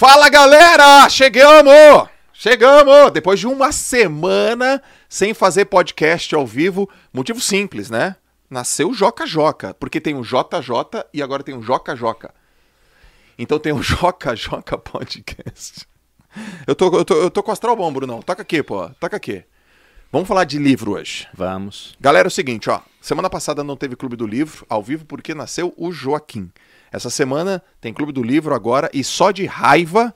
Fala galera, chegamos! Chegamos! Depois de uma semana sem fazer podcast ao vivo, motivo simples, né? Nasceu o Joca Joca, porque tem o JJ e agora tem o Joca Joca. Então tem o Joca Joca Podcast. Eu tô, eu tô, eu tô com astral bom, Brunão. Toca aqui, pô. Toca aqui. Vamos falar de livro hoje. Vamos. Galera, é o seguinte, ó. Semana passada não teve Clube do Livro ao vivo porque nasceu o Joaquim. Essa semana tem Clube do Livro agora e só de raiva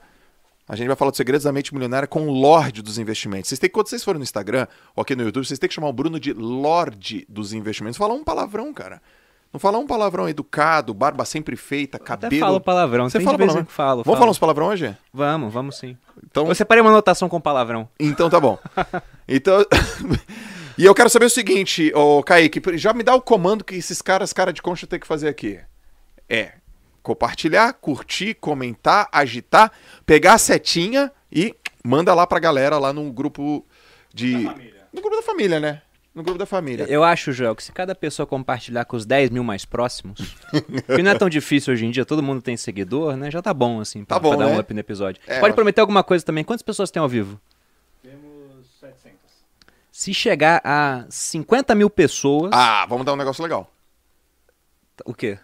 a gente vai falar dos segredos da mente milionária com o Lorde dos Investimentos. Vocês têm, quando vocês forem no Instagram ou aqui no YouTube, vocês têm que chamar o Bruno de Lorde dos Investimentos. Fala um palavrão, cara. Não fala um palavrão educado, barba sempre feita, cabelo. Até falo palavrão. Você fala palavrão? falo, Vamos falo. falar uns palavrão hoje? Vamos, vamos sim. Então, Eu separei uma anotação com palavrão. então tá bom. Então. e eu quero saber o seguinte, ô Kaique, já me dá o comando que esses caras, cara de concha, tem que fazer aqui. É compartilhar, curtir, comentar, agitar, pegar a setinha e manda lá pra galera lá no grupo de. No grupo da família, né? No grupo da família. Eu acho, Joel, que se cada pessoa compartilhar com os 10 mil mais próximos, que não é tão difícil hoje em dia, todo mundo tem seguidor, né? Já tá bom, assim, pra, Tá bom, pra dar né? um up no episódio. É, Pode prometer alguma coisa também. Quantas pessoas tem ao vivo? Temos 700. Se chegar a 50 mil pessoas... Ah, vamos dar um negócio legal. O quê?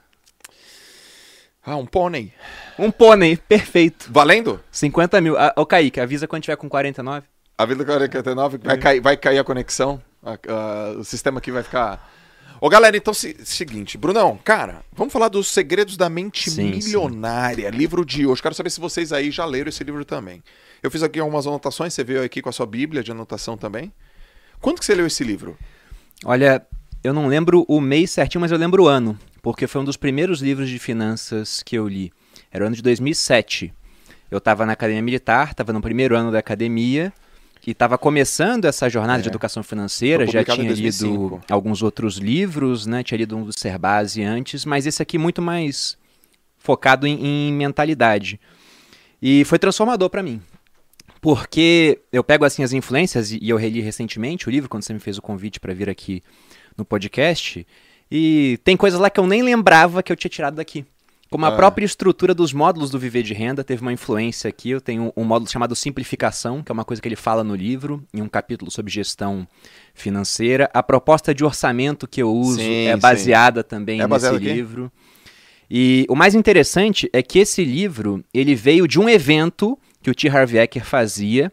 Ah, um pônei. Um pônei, perfeito. Valendo? 50 mil. Ah, Ô, Kaique, avisa quando tiver com 49. A Vida 49 vai cair, vai cair a conexão. a- a- o sistema aqui vai ficar. Ô galera, então se, seguinte, Brunão, cara, vamos falar dos segredos da mente Sim, milionária, livro de hoje. Quero saber se vocês aí já leram esse livro também. Eu fiz aqui algumas anotações, você veio aqui com a sua bíblia de anotação também. Quando que você leu esse livro? Olha, eu não lembro o mês certinho, mas eu lembro o ano, porque foi um dos primeiros livros de finanças que eu li. Era o ano de 2007. Eu estava na academia militar, estava no primeiro ano da academia e estava começando essa jornada É. de educação financeira. Já tinha 2005. lido alguns outros livros, né? Tinha lido um do Cerbasi antes, mas esse aqui muito mais focado em, em mentalidade. E foi transformador para mim. Porque eu pego assim as influências, e e eu reli recentemente o livro, quando você me fez o convite para vir aqui no podcast, e tem coisas lá que eu nem lembrava que eu tinha tirado daqui. Como a Ah. própria estrutura dos módulos do Viver de Renda teve uma influência aqui. Eu tenho um módulo chamado Simplificação, que é uma coisa que ele fala no livro, em um capítulo sobre gestão financeira. A proposta de orçamento que eu uso Sim, é sim. baseada também É nesse baseado aqui? livro. E o mais interessante é que esse livro, ele veio de um evento que o T. Harv Eker fazia,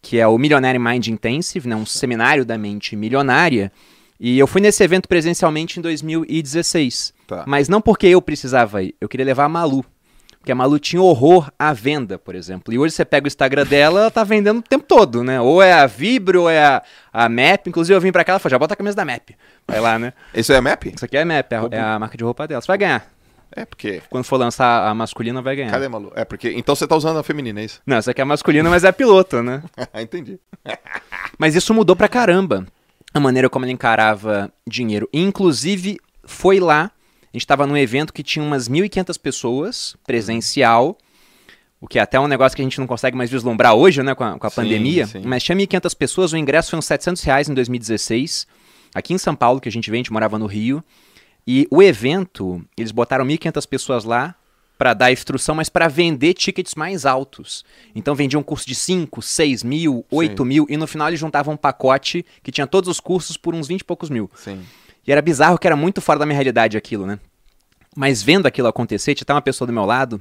que é o Millionaire Mind Intensive, né, um seminário da mente milionária. E eu fui nesse evento presencialmente em 2016. Tá. Mas não porque eu precisava ir, eu queria levar a Malu. Porque a Malu tinha horror à venda, por exemplo. E hoje você pega o Instagram dela, ela tá vendendo o tempo todo, né? Ou é a Vibro, ou é a, a MAP. Inclusive eu vim pra cá, ela falou, já bota a camisa da MAP. Vai lá, né? Isso é map? Isso aqui é a MAP, é a, é a marca de roupa dela. Você vai ganhar. É porque. Quando for lançar a masculina, vai ganhar. Cadê, Malu? É porque. Então você tá usando a feminina, é isso? Não, essa aqui é a masculina, mas é a piloto, né? Entendi. Mas isso mudou pra caramba a maneira como ele encarava dinheiro. E, inclusive, foi lá, a gente tava num evento que tinha umas 1.500 pessoas, presencial, o que é até um negócio que a gente não consegue mais vislumbrar hoje, né, com a, com a Sim, pandemia. sim. Mas tinha 1.500 pessoas, o ingresso foi uns 700 reais em 2016, aqui em São Paulo, que a gente veio, a gente morava no Rio. E o evento, eles botaram 1.500 pessoas lá para dar instrução, mas para vender tickets mais altos. Então vendiam um curso de 5, 6 mil, 8 mil, e no final eles juntavam um pacote que tinha todos os cursos por uns 20 e poucos mil. Sim. E era bizarro que era muito fora da minha realidade aquilo, né? Mas vendo aquilo acontecer, tinha até uma pessoa do meu lado,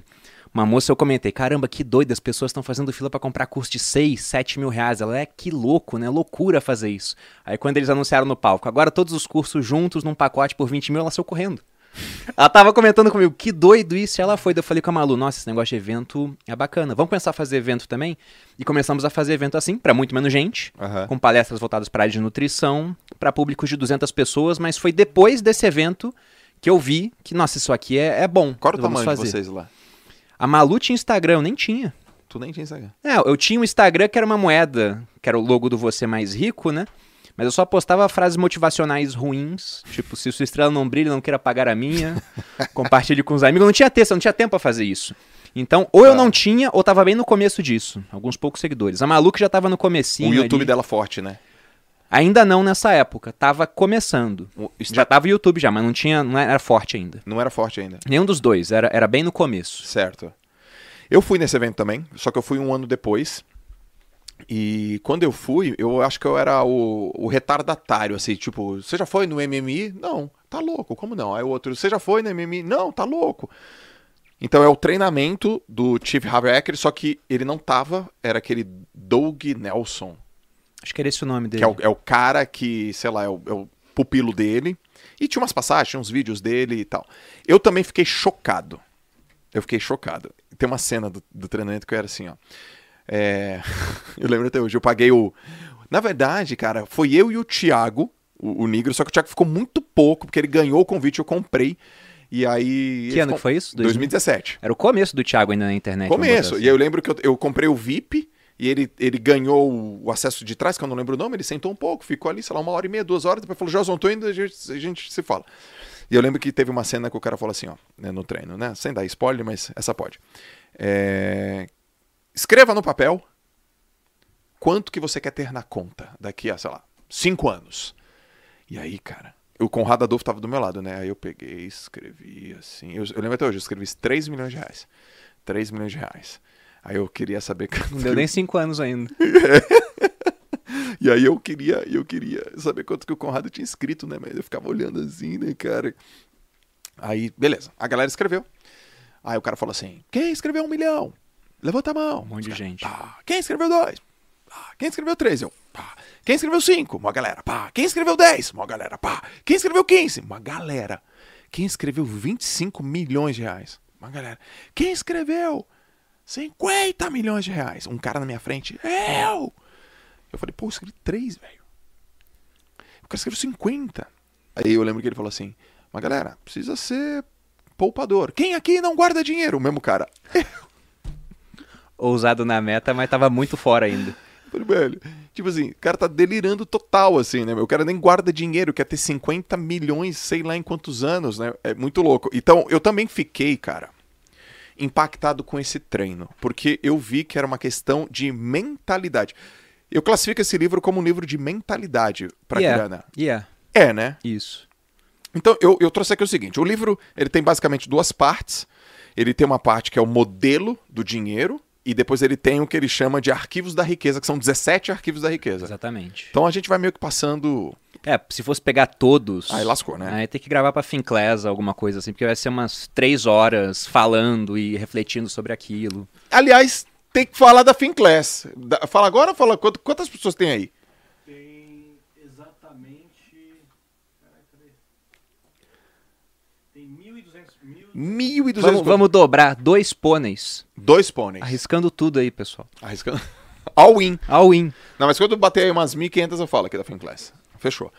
uma moça, eu comentei, caramba, que doido, as pessoas estão fazendo fila para comprar curso de 6, 7 mil reais. Ela é que louco, né? Loucura fazer isso. Aí quando eles anunciaram no palco, agora todos os cursos juntos num pacote por 20 mil, ela saiu correndo. Ela tava comentando comigo, que doido isso, e ela foi. Daí eu falei com a Malu, nossa, esse negócio de evento é bacana. Vamos começar a fazer evento também? E começamos a fazer evento assim, para muito menos gente, Aham. com palestras voltadas para área de nutrição, para públicos de 200 pessoas, mas foi depois desse evento que eu vi que, nossa, isso aqui é, é bom. Qual o tamanho fazer. de vocês lá? A Malu tinha Instagram, eu nem tinha. Tu nem tinha Instagram. É, eu tinha um Instagram que era uma moeda, que era o logo do Você Mais Rico, né? Mas eu só postava frases motivacionais ruins, tipo, se sua estrela não brilha, não queira pagar a minha, compartilhe com os amigos. Eu não tinha texto, eu não tinha tempo pra fazer isso. Então, ou eu Tá. não tinha, ou tava bem no começo disso. Alguns poucos seguidores. A Malu que já tava no comecinho o YouTube ali. dela forte, né? Ainda não nessa época, tava começando. Insta- Já tava o YouTube já, mas não tinha, não era forte ainda. Não era forte ainda. Nenhum dos dois, era, era bem no começo. Certo. Eu fui nesse evento também, só que eu fui um ano depois. E quando eu fui, eu acho que eu era o, o retardatário, assim, tipo, você já foi no MMI? Não, tá louco, como não? Aí o outro, você já foi no MMI? Não, tá louco. Então é o treinamento do Chief Hacker, só que ele não tava, era aquele Doug Nelson, Acho que era esse o nome dele. que é o, é o cara que, sei lá, é o, é o pupilo dele. E tinha umas passagens, tinha uns vídeos dele e tal. Eu também fiquei chocado. Eu fiquei chocado. Tem uma cena do, do treinamento que eu era assim, ó. É, eu lembro até hoje, eu paguei o. Na verdade, cara, foi eu e o Thiago, o, o Negro, só que o Thiago ficou muito pouco, porque ele ganhou o convite, eu comprei. E aí. Que ano ficou- que foi isso? 2017. Era o começo do Thiago ainda na internet. Começo. botar E aí eu lembro que eu, eu comprei o VIP e ele, ele ganhou o- acesso de trás, que eu não lembro o nome, ele sentou um pouco, ficou ali, sei lá, uma hora e meia, duas horas, depois falou, Joson, tô indo, a gente, a gente se fala. E eu lembro que teve uma cena que o cara falou assim, ó, né, no treino, né? Sem dar spoiler, mas essa pode. É, Escreva no papel quanto que você quer ter na conta daqui a, sei lá, cinco anos. E aí, cara, o Conrado Adolfo tava do meu lado, né? Aí eu peguei, escrevi assim. Eu, eu lembro até hoje, eu escrevi 3 milhões de reais. 3 milhões de reais. Aí eu queria saber. quanto Não deu nem cinco anos ainda. E aí eu queria, eu queria saber quanto que o Conrado tinha escrito, né? Mas eu ficava olhando assim, né, cara? Aí, beleza. A galera escreveu. Aí o cara falou assim: quem escreveu um milhão? Levanta a mão. Um monte de gente. Pá. Quem escreveu dois? Pá. Quem escreveu três? Eu. Pá. Quem escreveu cinco? Uma galera. Pá. Quem escreveu dez? Uma galera. Pá. Quem escreveu quinze? Uma galera. Quem escreveu 25 milhões de reais? Uma galera. Quem escreveu 50 milhões de reais? Um cara na minha frente. Eu! Eu falei, pô, eu escrevi três, velho. O cara escreveu 50. Aí eu lembro que ele falou assim: Mas galera, precisa ser poupador. Quem aqui não guarda dinheiro? O mesmo cara. Ousado na meta, mas tava muito fora ainda. Velho, tipo assim, o cara tá delirando total, assim, né? O cara nem guarda dinheiro, quer ter 50 milhões, sei lá em quantos anos, né? É muito louco. Então, eu também fiquei, cara, impactado com esse treino, porque eu vi que era uma questão de mentalidade. Eu classifico esse livro como um livro de mentalidade pra yeah. grana. Yeah, É, né? isso. Então, eu, eu trouxe aqui o seguinte: o livro ele tem basicamente duas partes. Ele tem uma parte que é o modelo do dinheiro, e depois ele tem o que ele chama de arquivos da riqueza, que são 17 arquivos da riqueza. Exatamente. Então a gente vai meio que passando. É, se fosse pegar todos. Aí lascou, né? Aí tem que gravar pra Finclass, alguma coisa assim, porque vai ser umas três horas falando e refletindo sobre aquilo. Aliás, tem que falar da Finclass. Da- Fala agora ou fala quant- quantas pessoas tem aí? Tem exatamente. Caraca, cadê? Tem 1.200. 1.200 Vamos, vamos dobrar dois pôneis. Dois pôneis. Arriscando tudo aí, pessoal. Arriscando. All in. All in. Não, mas quando eu bater aí umas 1.500 eu falo aqui da Finclass. Fechou.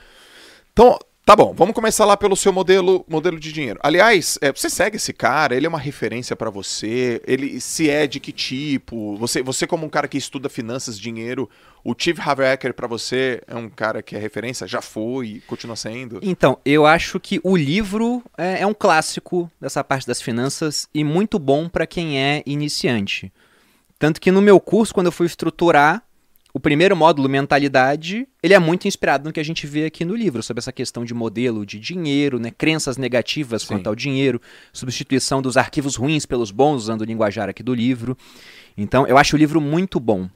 Então, tá bom. Vamos começar lá pelo seu modelo, modelo de dinheiro. Aliás, é, você segue esse cara? Ele é uma referência pra você? Ele se é de que tipo? Você, você como um cara que estuda finanças, dinheiro, o Chief Hacker pra você é um cara que é referência? Já foi? Continua sendo? Então, eu acho que o livro é, é um clássico dessa parte das finanças e muito bom para quem é iniciante. Tanto que no meu curso, quando eu fui estruturar o primeiro módulo, mentalidade, ele é muito inspirado no que a gente vê aqui no livro, sobre essa questão de modelo de dinheiro, né, crenças negativas Sim. quanto ao dinheiro, substituição dos arquivos ruins pelos bons, usando o linguajar aqui do livro. Então, eu acho o livro muito bom.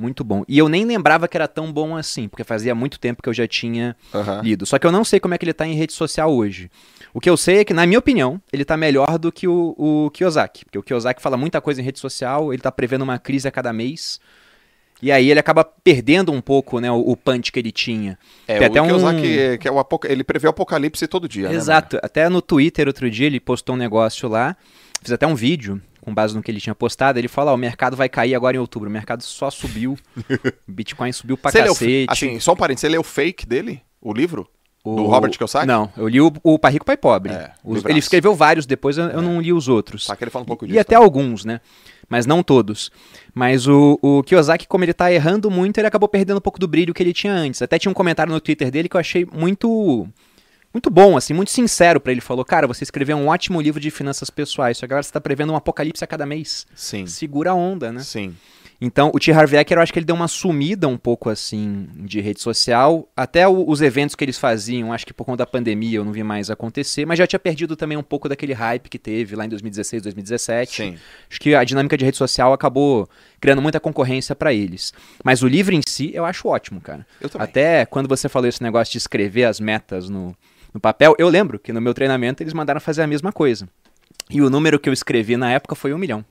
Muito bom. E eu nem lembrava que era tão bom assim, porque fazia muito tempo que eu já tinha Aham. lido. Só que eu não sei como é que ele tá em rede social hoje. O que eu sei é que, na minha opinião, ele tá melhor do que o, o Kiyosaki. Porque o Kiyosaki fala muita coisa em rede social, ele tá prevendo uma crise a cada mês. E aí ele acaba perdendo um pouco, né, o, o punch que ele tinha. É, Tem o até um- Kiyosaki, que é o ele prevê o apocalipse todo dia, né, Exato. Até no Twitter outro dia ele postou um negócio lá. Fiz até um vídeo com base no que ele tinha postado. Ele falou: ó, o mercado vai cair agora em outubro. O mercado só subiu. Bitcoin subiu pra Você leu, cacete. assim, só um parênteses, você leu o fake dele? O livro? Do O- Robert Kiyosaki? Não, eu li o, o Pai Rico, Pai Pobre. É, Os- ele escreveu vários depois, eu, eu não li os outros. Tá, que ele fala um pouco e disso. até alguns, né? Mas não todos. Mas o, o Kiyosaki, como ele tá errando muito, ele acabou perdendo um pouco do brilho que ele tinha antes. Até tinha um comentário no Twitter dele que eu achei muito muito bom, assim, muito sincero pra ele. Falou, cara, você escreveu um ótimo livro de finanças pessoais, só que agora você tá prevendo um apocalipse a cada mês. Sim. Segura a onda, né? Sim. Então, o T. Harv Eker, eu acho que ele deu uma sumida um pouco, assim, de rede social. Até o- os eventos que eles faziam, acho que por conta da pandemia eu não vi mais acontecer. Mas já tinha perdido também um pouco daquele hype que teve lá em 2016, 2017. Sim. Acho que a dinâmica de rede social acabou criando muita concorrência pra eles. Mas o livro em si, eu acho ótimo, cara. Eu também. Até quando você falou esse negócio de escrever as metas no, no papel, eu lembro que no meu treinamento eles mandaram fazer a mesma coisa. E o número que eu escrevi na época foi um milhão.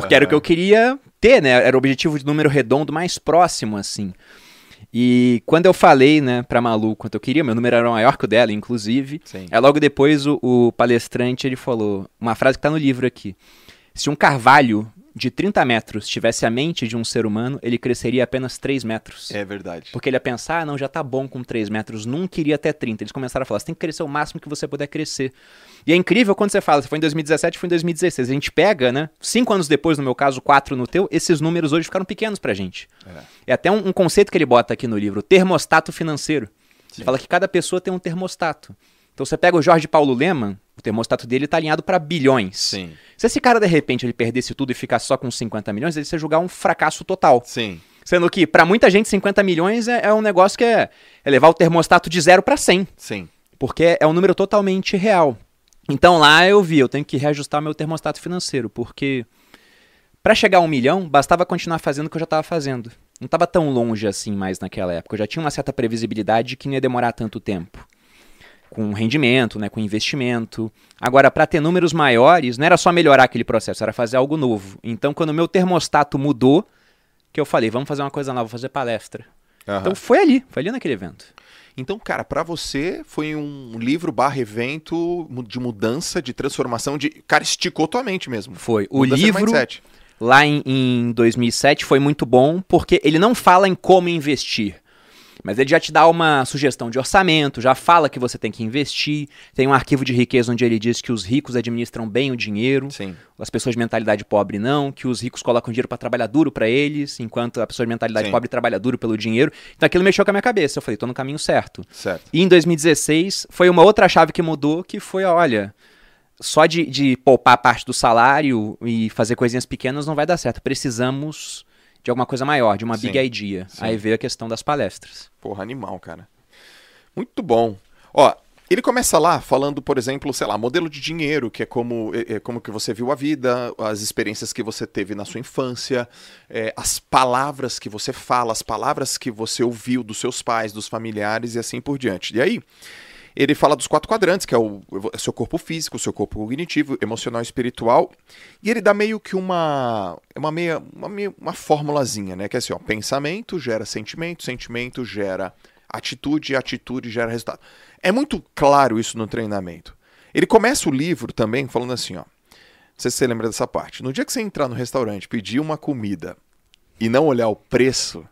Porque era o que eu queria ter, né? Era o objetivo de número redondo mais próximo, assim. E quando eu falei, né, pra Malu quanto eu queria, meu número era maior que o dela, inclusive. Sim. É logo depois o, o palestrante ele falou uma frase que tá no livro aqui. Se um carvalho de 30 metros tivesse a mente de um ser humano, ele cresceria apenas 3 metros. É verdade. Porque ele ia pensar, ah, não, já tá bom com 3 metros, nunca iria até 30. Eles começaram a falar, você tem que crescer o máximo que você puder crescer. E é incrível quando você fala, você foi em 2017, foi em 2016. A gente pega, né? Cinco anos depois, no meu caso, quatro no teu, esses números hoje ficaram pequenos pra gente. É, até um, um conceito que ele bota aqui no livro, termostato financeiro. Ele fala que cada pessoa tem um termostato. Então você pega o Jorge Paulo Leman, o termostato dele tá alinhado para bilhões. Sim. Se esse cara, de repente, ele perdesse tudo e ficasse só com 50 milhões, ele ia julgar um fracasso total. Sim. Sendo que, pra muita gente, 50 milhões é, é um negócio que é, é levar o termostato de 0 para 100. Sim. Porque é um número totalmente real. Então lá eu vi, eu tenho que reajustar meu termostato financeiro, porque pra chegar a um milhão, bastava continuar fazendo o que eu já estava fazendo. Não estava tão longe assim mais naquela época. Eu já tinha uma certa previsibilidade de que não ia demorar tanto tempo. Com rendimento, né, com investimento. Agora, para ter números maiores, não era só melhorar aquele processo, era fazer algo novo. Então, quando o meu termostato mudou, que eu falei, vamos fazer uma coisa nova, vou fazer palestra. Aham. Então foi ali, foi ali naquele evento. Então, cara, pra você foi um livro barra evento de mudança, de transformação, de. Cara, esticou tua mente mesmo. Foi. O Mudança livro, lá em, em 2007 foi muito bom porque ele não fala em como investir. Mas ele já te dá uma sugestão de orçamento, já fala que você tem que investir. Tem um arquivo de riqueza onde ele diz que os ricos administram bem o dinheiro, Sim. as pessoas de mentalidade pobre não, que os ricos colocam dinheiro para trabalhar duro para eles, enquanto a pessoa de mentalidade Sim. pobre trabalha duro pelo dinheiro. Então aquilo mexeu com a minha cabeça. Eu falei, tô no caminho certo. Certo. E em 2016 foi uma outra chave que mudou, que foi, olha, só de, de poupar parte do salário e fazer coisinhas pequenas não vai dar certo. Precisamos de alguma coisa maior, de uma Sim, big idea. sim. Aí veio a questão das palestras. Porra, animal, cara. Muito bom. Ó, ele começa lá falando, por exemplo, sei lá, modelo de dinheiro, que é como, é, é como que você viu a vida, as experiências que você teve na sua infância, é, as palavras que você fala, as palavras que você ouviu dos seus pais, dos familiares e assim por diante. E aí, ele fala dos quatro quadrantes, que é o, o seu corpo físico, o seu corpo cognitivo, emocional e espiritual. E ele dá meio que uma é uma meia uma, meia, uma formulazinha, né, que é assim, ó, pensamento gera sentimento, sentimento gera atitude, atitude gera resultado. É muito claro isso no treinamento. Ele começa o livro também falando assim, ó. Não sei se você lembra dessa parte. No dia que você entrar no restaurante, pedir uma comida e não olhar o preço,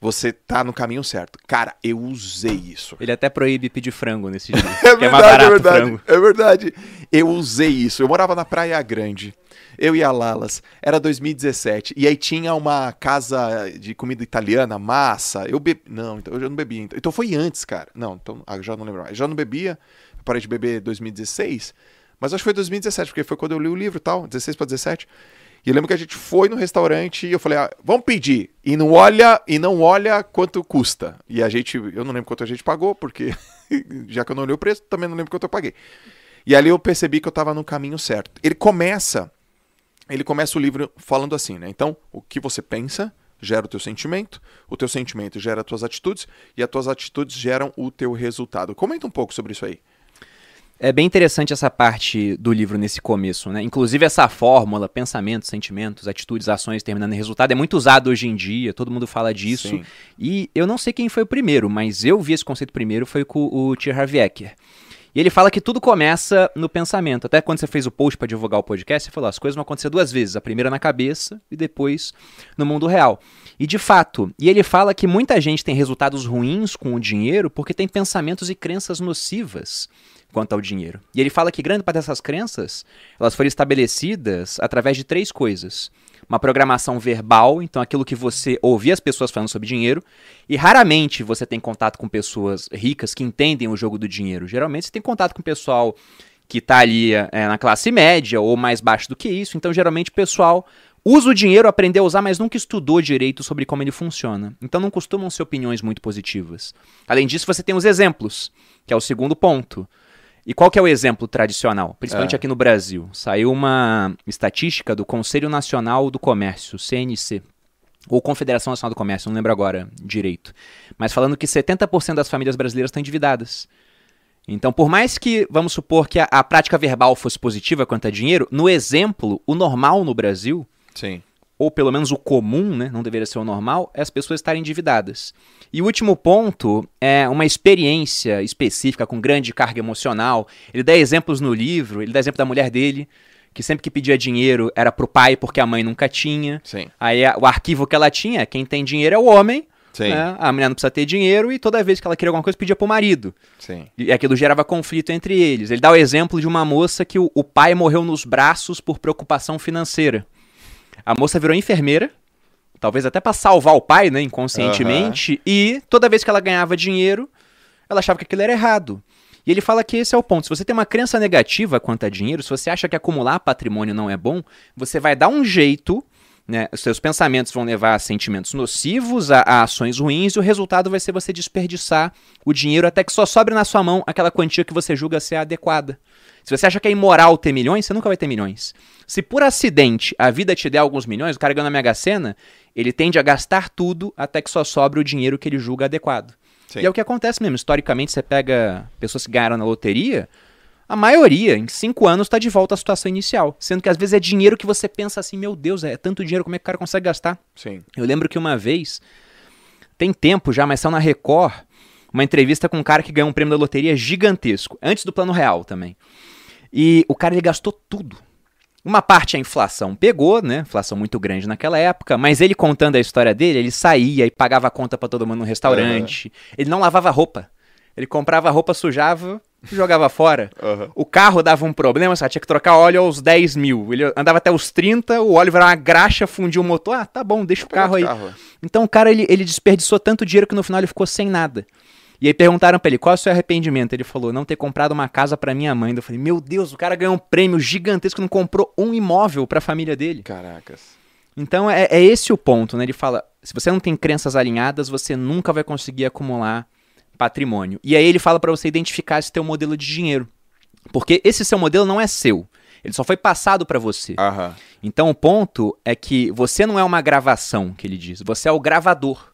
você tá no caminho certo. Cara, eu usei isso. Ele até proíbe pedir frango nesse dia. É é verdade, é barato o verdade. frango. É verdade. Eu usei isso. Eu morava na Praia Grande. Eu e a Lalas. Era 2017. E aí tinha uma casa de comida italiana, massa. Eu bebi. Não, então eu já não bebia. Então, então foi antes, cara. Não, então. Ah, já não lembro mais. Já não bebia. Eu parei de beber em 2016. Mas acho que foi 2017, porque foi quando eu li o livro e tal. 16 para 17. E eu lembro que a gente foi no restaurante e eu falei, ah, vamos pedir. E não olha, e não olha quanto custa. E a gente, eu não lembro quanto a gente pagou, porque já que eu não olhei o preço, também não lembro quanto eu paguei. E ali eu percebi que eu estava no caminho certo. Ele começa, ele começa o livro falando assim, né? Então, o que você pensa gera o teu sentimento, o teu sentimento gera as tuas atitudes e as tuas atitudes geram o teu resultado. Comenta um pouco sobre isso aí. É bem interessante essa parte do livro nesse começo, né? Inclusive essa fórmula, pensamentos, sentimentos, atitudes, ações terminando em resultado, é muito usado hoje em dia, todo mundo fala disso. Sim. E eu não sei quem foi o primeiro, mas eu vi esse conceito primeiro, foi com o T. Harv Eker. E ele fala que tudo começa no pensamento. Até quando você fez o post para divulgar o podcast, você falou, as coisas vão acontecer duas vezes, a primeira na cabeça e depois no mundo real. E de fato, e ele fala que muita gente tem resultados ruins com o dinheiro porque tem pensamentos e crenças nocivas quanto ao dinheiro. E ele fala que grande parte dessas crenças, elas foram estabelecidas através de três coisas. Uma programação verbal, então aquilo que você ouvia as pessoas falando sobre dinheiro, e raramente você tem contato com pessoas ricas que entendem o jogo do dinheiro. Geralmente você tem contato com pessoal que está ali é, na classe média ou mais baixo do que isso, então geralmente o pessoal usa o dinheiro, aprendeu a usar, mas nunca estudou direito sobre como ele funciona. Então não costumam ser opiniões muito positivas. Além disso, você tem os exemplos, que é o segundo ponto. E qual que é o exemplo tradicional? Principalmente É. aqui no Brasil. Saiu uma estatística do Conselho Nacional do Comércio, CNC, ou Confederação Nacional do Comércio, não lembro agora direito. Mas falando que 70% das famílias brasileiras estão endividadas. Então, por mais que, vamos supor que a, a prática verbal fosse positiva quanto a dinheiro, no exemplo, o normal no Brasil, Sim. Ou pelo menos o comum, né, não deveria ser o normal, é as pessoas estarem endividadas. E o último ponto é uma experiência específica com grande carga emocional. Ele dá exemplos no livro, ele dá exemplo da mulher dele, que sempre que pedia dinheiro era pro pai porque a mãe nunca tinha. Sim. Aí o arquivo que ela tinha, quem tem dinheiro é o homem, Sim. né? a mulher não precisa ter dinheiro e toda vez que ela queria alguma coisa pedia pro marido. Sim. E aquilo gerava conflito entre eles. Ele dá o exemplo de uma moça que o, o pai morreu nos braços por preocupação financeira. A moça virou enfermeira, talvez até pra salvar o pai, né, inconscientemente, e toda vez que ela ganhava dinheiro, ela achava que aquilo era errado. E ele fala que esse é o ponto. Se você tem uma crença negativa quanto a dinheiro, se você acha que acumular patrimônio não é bom, você vai dar um jeito, né? Os seus pensamentos vão levar a sentimentos nocivos, a, a ações ruins, e o resultado vai ser você desperdiçar o dinheiro até que só sobre na sua mão aquela quantia que você julga ser adequada. Se você acha que é imoral ter milhões, você nunca vai ter milhões. Se por acidente a vida te der alguns milhões, o cara ganha na Mega Sena, ele tende a gastar tudo até que só sobre o dinheiro que ele julga adequado. Sim. E é o que acontece mesmo. Historicamente, você pega pessoas que ganharam na loteria, a maioria, em cinco anos, está de volta à situação inicial. Sendo que às vezes é dinheiro que você pensa assim, meu Deus, é tanto dinheiro, como é que o cara consegue gastar? Sim. Eu lembro que uma vez, tem tempo já, mas saiu na Record, uma entrevista com um cara que ganhou um prêmio da loteria gigantesco, antes do plano real também. E o cara ele gastou tudo. Uma parte a inflação pegou, né? Inflação muito grande naquela época, mas ele contando a história dele, ele saía e pagava a conta pra todo mundo no restaurante. Ele não lavava roupa. Ele comprava roupa, sujava jogava fora. Aham. O carro dava um problema, só tinha que trocar óleo aos 10 mil. Ele andava até os 30, o óleo virava uma graxa, fundiu o motor. Ah, tá bom, deixa o carro aí. carro. Então o cara ele, ele desperdiçou tanto dinheiro que no final ele ficou sem nada. E aí perguntaram pra ele qual é o seu arrependimento. Ele falou: não ter comprado uma casa pra minha mãe. Eu falei: meu Deus, o cara ganhou um prêmio gigantesco não comprou um imóvel pra família dele. Caracas. Então é, é esse o ponto, né? Ele fala: se você não tem crenças alinhadas, você nunca vai conseguir acumular patrimônio. E aí ele fala pra você identificar esse teu modelo de dinheiro. Porque esse seu modelo não é seu. Ele só foi passado pra você. Aham. Então o ponto é que você não é uma gravação, que ele diz. Você é o gravador.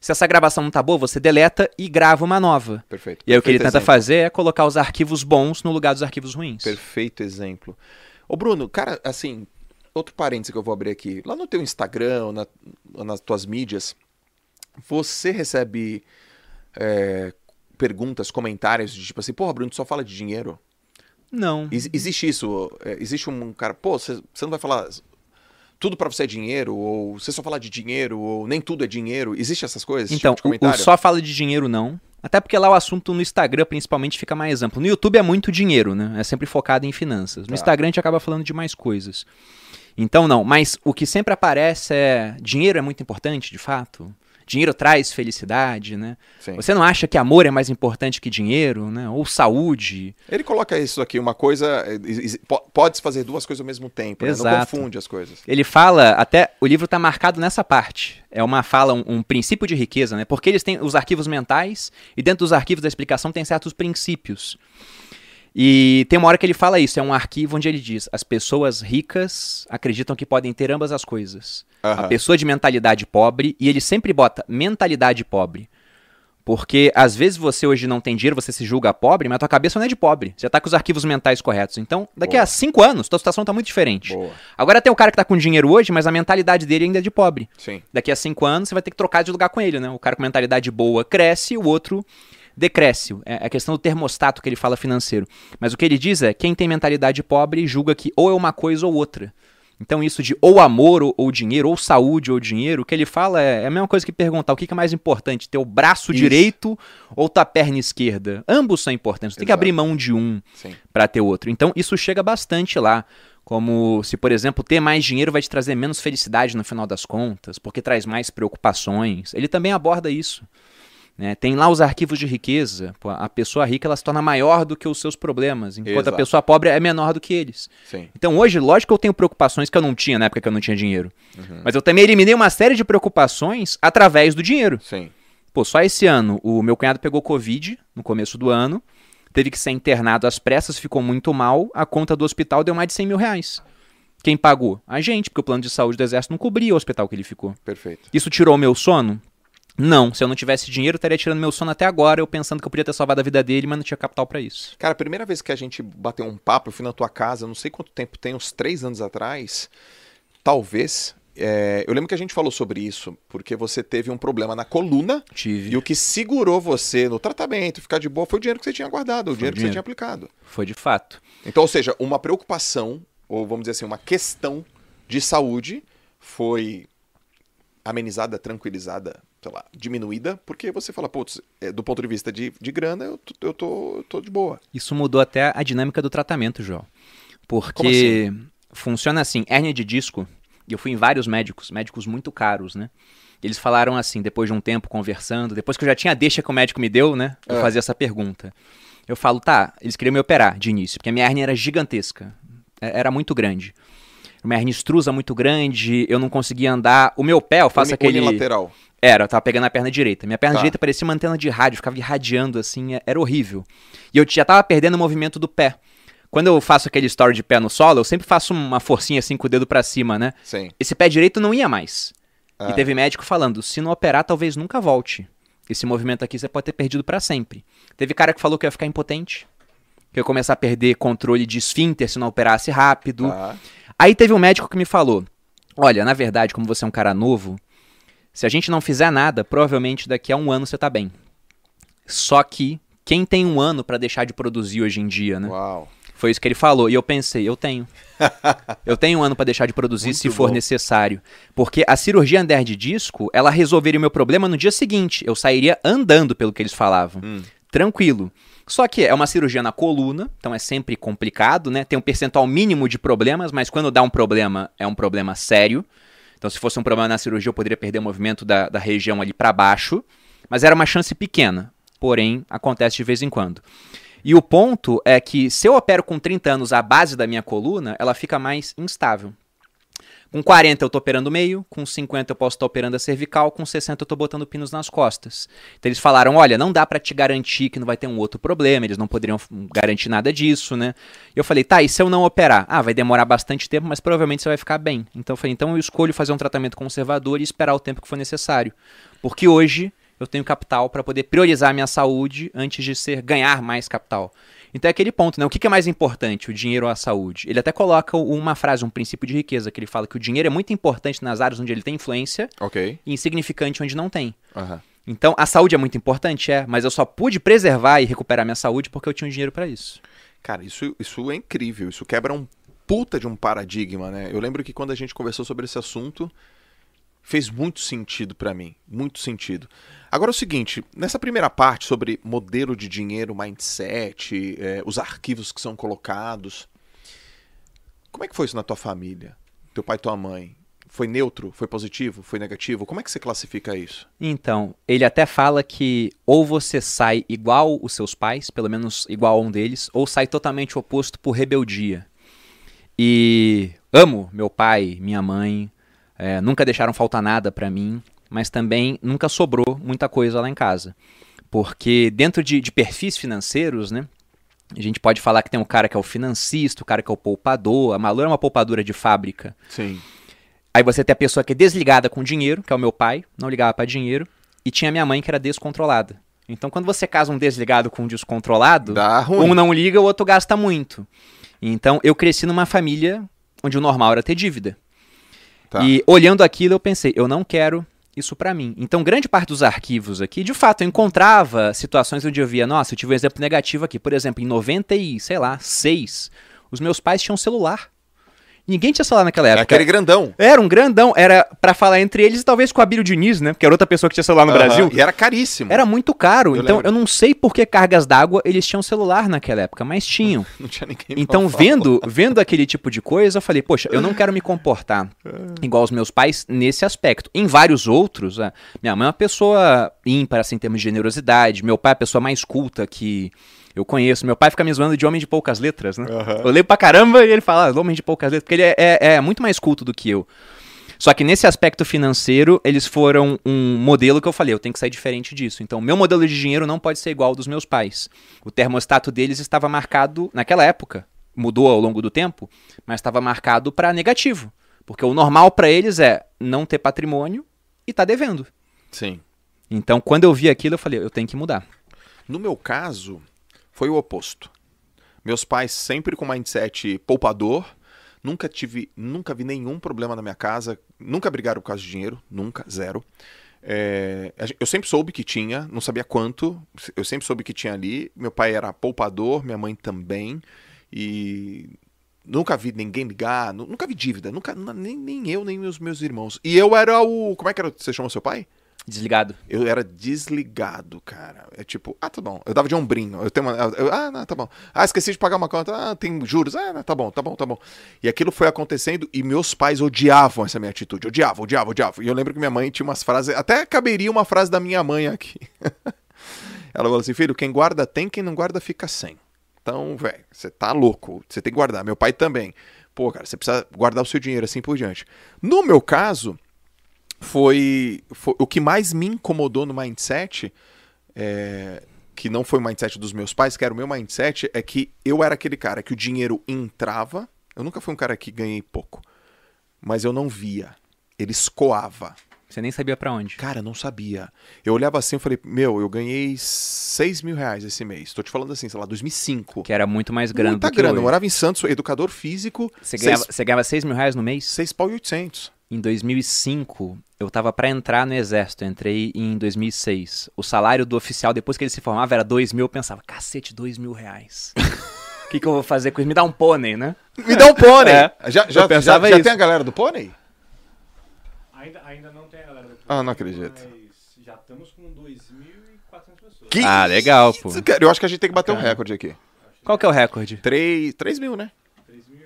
Se essa gravação não tá boa, você deleta e grava uma nova. Perfeito. E aí o que ele tenta exemplo. fazer é colocar os arquivos bons no lugar dos arquivos ruins. Perfeito exemplo. Ô, Bruno, cara, assim, outro parêntese que eu vou abrir aqui. Lá no teu Instagram, na- nas tuas mídias, você recebe é, perguntas, comentários de tipo assim, porra, Bruno, tu só fala de dinheiro? Não. Ex- existe isso? é, existe um cara, pô, você não vai falar tudo pra você é dinheiro, ou você só fala de dinheiro, ou nem tudo é dinheiro? Existe essas coisas? esse Então, tipo de o, o só fala de dinheiro não. Até porque lá o assunto no Instagram principalmente fica mais amplo. No YouTube é muito dinheiro, né? É sempre focado em finanças. No Tá. Instagram a gente acaba falando de mais coisas. Então não, mas o que sempre aparece é dinheiro é muito importante, de fato. Dinheiro traz felicidade, né? Sim. Você não acha que amor é mais importante que dinheiro, né? Ou saúde? Ele coloca isso aqui, uma coisa. is- po- Pode-se fazer duas coisas ao mesmo tempo, né? Não Exato. confunde as coisas. Ele fala, até o livro está marcado nessa parte. É uma fala, um, um princípio de riqueza, né? Porque eles têm os arquivos mentais e dentro dos arquivos da explicação tem certos princípios. E tem uma hora que ele fala isso, é um arquivo onde ele diz: as pessoas ricas acreditam que podem ter ambas as coisas. A Aham. pessoa de mentalidade pobre, e ele sempre bota mentalidade pobre. Porque às vezes você hoje não tem dinheiro, você se julga pobre, mas a tua cabeça não é de pobre. Você tá com os arquivos mentais corretos. Então, daqui Boa. a cinco anos, tua situação tá muito diferente. Boa. Agora tem o cara que tá com dinheiro hoje, mas a mentalidade dele ainda é de pobre. Sim. Daqui a cinco anos você vai ter que trocar de lugar com ele, né? O cara com mentalidade boa cresce, o outro decresce. É a questão do termostato que ele fala financeiro. Mas o que ele diz é: quem tem mentalidade pobre julga que ou é uma coisa ou outra. Então, isso de ou amor ou, ou dinheiro, ou saúde ou dinheiro, o que ele fala é, é a mesma coisa que perguntar o que, que é mais importante, ter o braço Isso. direito ou tua perna esquerda. Ambos são importantes, você tem que Exato. abrir mão de um para ter outro. Então, isso chega bastante lá. Como se, por exemplo, ter mais dinheiro vai te trazer menos felicidade no final das contas, porque traz mais preocupações. Ele também aborda isso. Né? Tem lá os arquivos de riqueza. Pô, a pessoa rica ela se torna maior do que os seus problemas, enquanto Exato. a pessoa pobre é menor do que eles. Sim. Então hoje, lógico que eu tenho preocupações que eu não tinha na época que eu não tinha dinheiro. Mas eu também eliminei uma série de preocupações através do dinheiro. Sim. Pô, só esse ano o meu cunhado pegou Covid no começo do ano, teve que ser internado às pressas, ficou muito mal, a conta do hospital deu mais de 100 mil reais. Quem pagou? A gente, porque o plano de saúde do exército não cobria o hospital que ele ficou. Perfeito. Isso tirou o meu sono? Não. Se eu não tivesse dinheiro, eu estaria tirando meu sono até agora, eu pensando que eu podia ter salvado a vida dele, mas não tinha capital pra isso. Cara, a primeira vez que a gente bateu um papo, eu fui na tua casa, não sei quanto tempo tem, uns três anos atrás, talvez. é, eu lembro que a gente falou sobre isso, porque você teve um problema na coluna Tive. e o que segurou você no tratamento, ficar de boa, foi o dinheiro que você tinha guardado, o dinheiro que você tinha aplicado. Foi de fato. Então, ou seja, uma preocupação, ou vamos dizer assim, uma questão de saúde foi amenizada, tranquilizada, sei lá, diminuída, porque você fala, putz, é, do ponto de vista de, de grana, eu, tô- eu, tô, eu tô de boa. Isso mudou até a dinâmica do tratamento, João. Porque funciona assim, hérnia de disco, e eu fui em vários médicos, médicos muito caros, né? Eles falaram assim, depois de um tempo conversando, depois que eu já tinha a deixa que o médico me deu, né? Eu É. fazia essa pergunta. Eu falo, tá, eles queriam me operar de início, porque a minha hérnia era gigantesca. é- Era muito grande. Uma hérnia extrusa muito grande, eu não conseguia andar. O meu pé, eu faço Uni- aquele. Unilateral. Era, eu tava pegando a perna direita. Minha perna Tá. direita parecia uma antena de rádio, ficava irradiando assim, é- era horrível. E eu já tava perdendo o movimento do pé. Quando eu faço aquele story de pé no solo, eu sempre faço uma forcinha assim com o dedo pra cima, né? Sim. Esse pé direito não ia mais. Ah. E teve médico falando: se não operar, talvez nunca volte. Esse movimento aqui você pode ter perdido pra sempre. Teve cara que falou que ia ficar impotente, eu ia começar a perder controle de esfíncter se não operasse rápido. Tá. Aí teve um médico que me falou: Olha, na verdade, como você é um cara novo, se a gente não fizer nada, provavelmente daqui a um ano você tá bem. Só que quem tem um ano pra deixar de produzir hoje em dia, né? Uau. Foi isso que ele falou. E eu pensei, eu tenho. eu tenho um ano pra deixar de produzir Muito se for bom. necessário. Porque a cirurgia andar de disco, ela resolveria o meu problema no dia seguinte. Eu sairia andando, pelo que eles falavam. Hum. Tranquilo. Só que é uma cirurgia na coluna, então é sempre complicado, né? Tem um percentual mínimo de problemas, mas quando dá um problema, é um problema sério. Então, se fosse um problema na cirurgia, eu poderia perder o movimento da, da região ali pra baixo. Mas era uma chance pequena. Porém, acontece de vez em quando. E o ponto é que se eu opero com 30 anos a base da minha coluna, ela fica mais instável. Com 40 eu tô operando o meio, com 50 eu posso estar operando a cervical, com 60 eu tô botando pinos nas costas. Então eles falaram, olha, não dá pra te garantir que não vai ter um outro problema, eles não poderiam garantir nada disso, né? Eu falei, tá, e se eu não operar? Ah, vai demorar bastante tempo, mas provavelmente você vai ficar bem. Então eu falei, então eu escolho fazer um tratamento conservador e esperar o tempo que for necessário. Porque hoje eu tenho capital para poder priorizar a minha saúde antes de ser ganhar mais capital. Então é aquele ponto, né? O que que é mais importante, o dinheiro ou a saúde? Ele até coloca uma frase, um princípio de riqueza, que ele fala que o dinheiro é muito importante nas áreas onde ele tem influência Ok. e insignificante onde não tem. Aham. Então a saúde é muito importante, é, mas eu só pude preservar e recuperar minha saúde porque eu tinha um dinheiro para isso. Cara, isso, isso é incrível. Isso quebra um puta de um paradigma, né? Eu lembro que quando a gente conversou sobre esse assunto, fez muito sentido pra mim. Muito sentido. Agora é o seguinte, nessa primeira parte sobre modelo de dinheiro, mindset, é, os arquivos que são colocados, como é que foi isso na tua família? Teu pai tua mãe? Foi neutro? Foi positivo? Foi negativo? Como é que você classifica isso? Então, ele até fala que ou você sai igual os seus pais, pelo menos igual a um deles, ou sai totalmente oposto por rebeldia. E amo meu pai, minha mãe, é, nunca deixaram faltar nada pra mim, mas também nunca sobrou muita coisa lá em casa. Porque dentro de, de perfis financeiros, né? A gente pode falar que tem um cara que é o financista, o cara que é o poupador. A Malu é uma poupadora de fábrica. Sim. Aí você tem a pessoa que é desligada com dinheiro, que é o meu pai, não ligava pra dinheiro, e tinha minha mãe que era descontrolada. Então quando você casa um desligado com um descontrolado, um não liga, o outro gasta muito. Então eu cresci numa família onde o normal era ter dívida. Tá. E olhando aquilo eu pensei, eu não quero isso pra mim. Então grande parte dos arquivos aqui, de fato, eu encontrava situações onde eu via, nossa, eu tive um exemplo negativo aqui, por exemplo, em 90 e, sei lá, 6, os meus pais tinham celular. Ninguém tinha celular naquela época. aquele grandão. Era um grandão, era pra falar entre eles e talvez com a Abílio Diniz, né? Que era outra pessoa que tinha celular no Aham. Brasil. E era caríssimo. Era muito caro, Eu então lembro. eu não sei por que cargas d'água eles tinham celular naquela época, mas tinham. Não tinha ninguém Então, vendo, vendo aquele tipo de coisa, eu falei, poxa, eu não quero me comportar igual os meus pais nesse aspecto. Em vários outros, minha mãe é uma pessoa ímpar, assim, em termos de generosidade. Meu pai é a pessoa mais culta que eu conheço. Meu pai fica me zoando de homem de poucas letras, né? Aham. Eu leio pra caramba e ele fala, ah, homem de poucas letras, porque ele é, é- é muito mais culto do que eu. Só que nesse aspecto financeiro, eles foram um modelo que eu falei, eu tenho que sair diferente disso. Então, meu modelo de dinheiro não pode ser igual ao dos meus pais. O termostato deles estava marcado, naquela época, mudou ao longo do tempo, mas estava marcado para negativo. Porque o normal para eles é não ter patrimônio e tá devendo. Sim. Então, quando eu vi aquilo, eu falei, eu tenho que mudar. No meu caso, foi o oposto. Meus pais sempre com mindset poupador, nunca tive, nunca vi nenhum problema na minha casa, nunca brigaram por causa de dinheiro, nunca, zero. É, eu sempre soube que tinha, não sabia quanto, eu sempre soube que tinha ali. Meu pai era poupador, minha mãe também, e nunca vi ninguém ligar, nu- nunca vi dívida, nunca, nem, nem eu, nem os meus irmãos. E eu era o. Como é que era? Você chamou seu pai? Desligado. Eu era desligado, cara. É tipo, ah, tá bom. Eu dava de ombrinho. Eu tenho uma. eu- ah, não, tá bom. Ah, esqueci de pagar uma conta. Ah, tem juros. Ah, não, tá bom, tá bom, tá bom. E aquilo foi acontecendo e meus pais odiavam essa minha atitude. Odiavam, odiavam, odiavam. E eu lembro que minha mãe tinha umas frases. Até caberia uma frase da minha mãe aqui. Ela falou assim: filho, quem guarda tem, quem não guarda fica sem. Então, velho, você tá louco. Você tem que guardar. Meu pai também. Pô, cara, você precisa guardar o seu dinheiro assim por diante. No meu caso, foi, foi- o que mais me incomodou no mindset, é, que não foi o mindset dos meus pais, que era o meu mindset, é que eu era aquele cara que o dinheiro entrava. Eu nunca fui um cara que ganhei pouco, mas eu não via. Ele escoava. Você nem sabia pra onde. Cara, eu não sabia. Eu olhava assim e falei, meu, eu ganhei 6 mil reais esse mês. Tô te falando assim, sei lá, 2005. Que era muito mais grana Muita do que grana. Eu hoje. morava em Santos, educador físico. Você seis- ganhava, você ganhava 6 mil reais no mês? seis pau e 800. Em 2005, eu tava pra entrar no exército, eu entrei em 2006. O salário do oficial, depois que ele se formava, era 2 mil. Eu pensava, cacete, 2 mil reais. O que, que eu vou fazer com isso? Me dá um pônei, né? Me dá um pônei. É. Já, já, já, pensava já isso. tem a galera do pônei? Ainda, ainda não tem a galera do Ah, não acredito. Mas já estamos com 2.400 pessoas. Que Ah, legal, pô. isso, cara? Eu acho que a gente tem que bater um Bacana. recorde aqui. Qual que é o recorde? 3, 3 mil, né? 3.000 e um pouquinho, assim.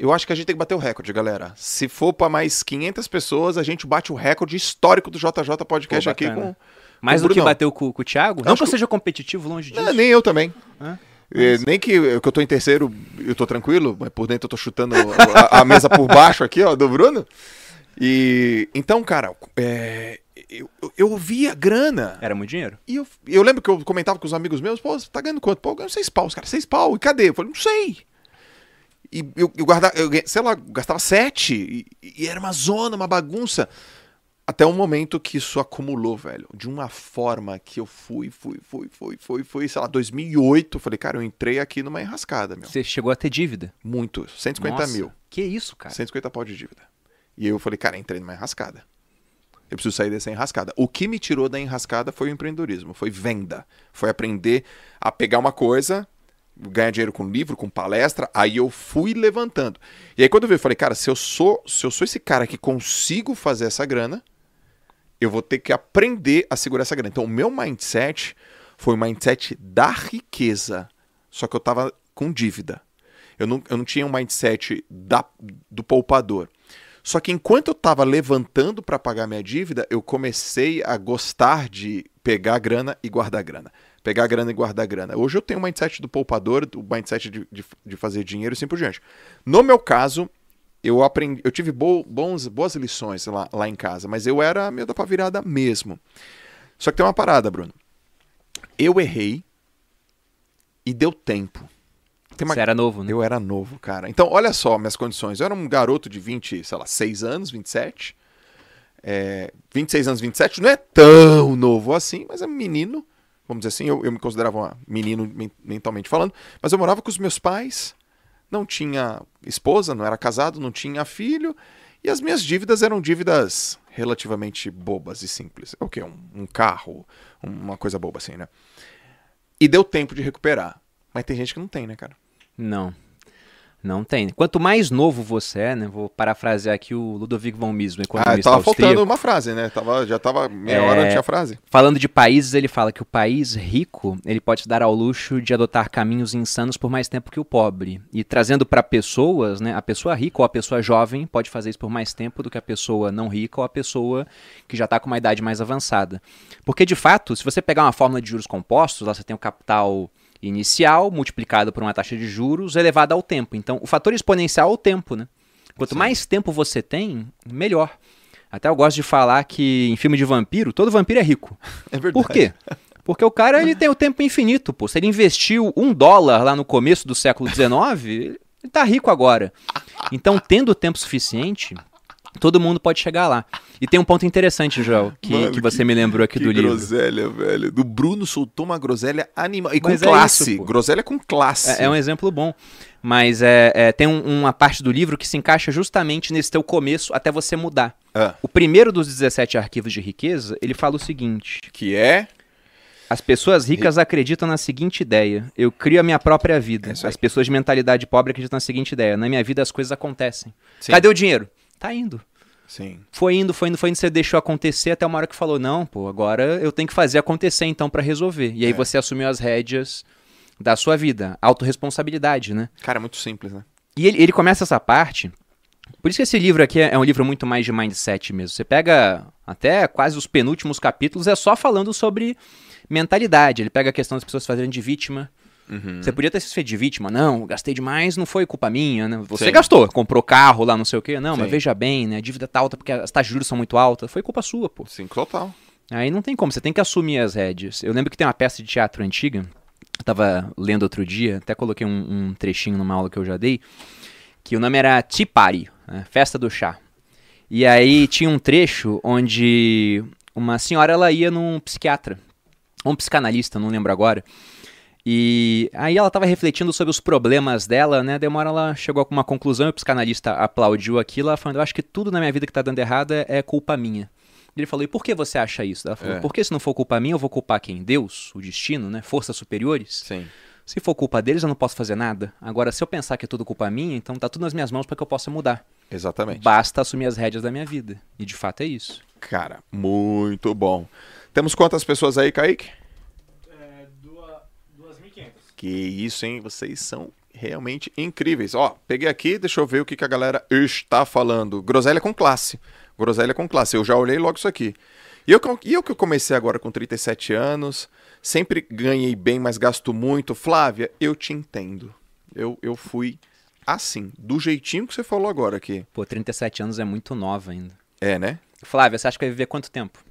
Eu acho que a gente tem que bater o recorde, galera. Se for pra mais 500 pessoas, a gente bate o recorde histórico do JJ Podcast Pô, aqui com. Mais com do que bateu com, com o Thiago? Não Acho que eu seja competitivo longe disso. Não, nem eu também. Hã? É, nem que, que eu tô em terceiro, eu tô tranquilo, mas por dentro eu tô chutando a, a mesa por baixo aqui, ó, do Bruno. E então, cara, é, eu, eu, eu via grana. Era muito dinheiro. E eu, eu lembro que eu comentava com os amigos meus, pô, você tá ganhando quanto? Pô, eu ganho seis pau, os caras, seis pau, e cadê? Eu falei, não sei. E eu, eu guardava, eu, sei lá, gastava sete, e, e era uma zona, uma bagunça. Até um momento que isso acumulou, velho, de uma forma que eu fui, fui, fui, fui, fui, fui, sei lá, 2008, eu falei, cara, eu entrei aqui numa enrascada, meu. Você chegou a ter dívida. Muito, 150 Nossa, mil, Que isso, cara? 150 pau de dívida. E eu falei, cara, entrei numa enrascada. Eu preciso sair dessa enrascada. O que me tirou da enrascada foi o empreendedorismo, foi venda. Foi aprender a pegar uma coisa, ganhar dinheiro com livro, com palestra, aí eu fui levantando. E aí quando eu vi, eu falei, cara, se eu sou, se eu sou esse cara que consigo fazer essa grana, eu vou ter que aprender a segurar essa grana. Então o meu mindset foi o mindset da riqueza, só que eu tava com dívida. Eu não, eu não tinha um mindset da, do poupador. Só que enquanto eu estava levantando para pagar minha dívida, eu comecei a gostar de pegar grana e guardar grana. Pegar grana e guardar grana. Hoje eu tenho o mindset do poupador, o mindset de, de, de fazer dinheiro e assim por diante. No meu caso, eu aprendi, eu tive bo, bons, boas lições lá, lá em casa, mas eu era meio da virada mesmo. Só que tem uma parada, Bruno. Eu errei e deu tempo. Tem uma Você era novo, né? eu era novo, cara. Então, olha só minhas condições. Eu era um garoto de 20, sei lá, 6 anos, 27. É, 26 anos, 27 não é tão novo assim, mas é um menino. Vamos dizer assim, eu, eu me considerava um menino men- mentalmente falando. Mas eu morava com os meus pais, não tinha esposa, não era casado, não tinha filho. E as minhas dívidas eram dívidas relativamente bobas e simples. O quê? Um, um carro, uma coisa boba assim, né? E deu tempo de recuperar. Mas tem gente que não tem, né, cara? Não. Não tem. Quanto mais novo você é, né? Vou parafrasear aqui o Ludovic von Mises, um Ah, economista tava austríaco. faltando uma frase, né? Tava, já tava meia É. hora, não tinha frase. Falando de países, ele fala que o país rico, ele pode se dar ao luxo de adotar caminhos insanos por mais tempo que o pobre. E trazendo para pessoas, né, a pessoa rica ou a pessoa jovem pode fazer isso por mais tempo do que a pessoa não rica ou a pessoa que já está com uma idade mais avançada. Porque de fato, se você pegar uma fórmula de juros compostos, lá você tem o capital inicial multiplicado por uma taxa de juros elevada ao tempo. Então, o fator exponencial é o tempo, né? Quanto Sim. mais tempo você tem, melhor. Até eu gosto de falar que em filme de vampiro, todo vampiro é rico. É verdade. Por quê? Porque o cara ele tem o tempo infinito, pô. Se ele investiu um dólar lá no começo do século XIX, ele tá rico agora. Então, tendo tempo suficiente, todo mundo pode chegar lá. E tem um ponto interessante, Joel, que, Mano, que você me lembrou aqui que do livro. groselha, velho. Do Bruno soltou uma groselha animal. E com Mas é classe. isso, pô. groselha com classe. É, é um exemplo bom. Mas é, é, tem um- uma parte do livro que se encaixa justamente nesse teu começo até você mudar. Ah, O primeiro dos 17 arquivos de riqueza, ele fala o seguinte: que é. As pessoas ricas acreditam na seguinte ideia: eu crio a minha própria vida. É isso. As pessoas de mentalidade pobre acreditam na seguinte ideia: na minha vida as coisas acontecem. Sim. Cadê o dinheiro? Tá indo. Sim. Foi indo, foi indo, foi indo, você deixou acontecer até uma hora que falou: não, pô, agora eu tenho que fazer acontecer então pra resolver. E aí É. você assumiu as rédeas da sua vida. Autoresponsabilidade, né? Cara, é muito simples, né? E ele, ele começa essa parte. Por isso que esse livro aqui é, é um livro muito mais de mindset mesmo. Você pega até quase os penúltimos capítulos, é só falando sobre mentalidade. Ele pega a questão das pessoas fazerem de vítima. Uhum. Você podia ter se feito de vítima. Não, gastei demais, não foi culpa minha, né? Você Sim. gastou, comprou carro lá, não sei o quê. Não, mas Sim. veja bem, né? A dívida tá alta porque as taxas de juros são muito altas. Foi culpa sua, pô. Sim, total. Aí não tem como, você tem que assumir as rédeas. Eu lembro que tem uma peça de teatro antiga, eu tava lendo outro dia, até coloquei um, um trechinho numa aula que eu já dei, que o nome era Tea Party, né, Festa do Chá. E aí tinha um trecho onde uma senhora ela ia num psiquiatra, ou um psicanalista, não lembro agora. E aí ela tava refletindo sobre os problemas dela, né? Demora ela chegou a uma conclusão e o psicanalista aplaudiu aquilo, ela falando: "Eu acho que tudo na minha vida que tá dando errado é, é culpa minha". Ele falou: "E por que você acha isso?" Ela falou: É. "Porque se não for culpa minha, eu vou culpar quem? Deus, o destino, né? Forças superiores? Sim. Se for culpa deles, eu não posso fazer nada. Agora, se eu pensar que é tudo culpa minha, então tá tudo nas minhas mãos para que eu possa mudar. Exatamente. Basta assumir as rédeas da minha vida. E de fato é isso. Cara, muito bom. Temos quantas pessoas aí, Kaique? Dua- 2.500. Que isso, hein? Vocês são realmente incríveis. Ó, peguei aqui, deixa eu ver o que, que a galera está falando. Groselha com classe. Groselha com classe. Eu já olhei logo isso aqui. E eu, e eu que comecei agora com 37 anos, sempre ganhei bem, mas gasto muito. Flávia, eu te entendo. Eu, eu fui assim, do jeitinho que você falou agora aqui. Pô, 37 anos é muito nova ainda. É, né? Flávia, você acha que vai viver quanto tempo?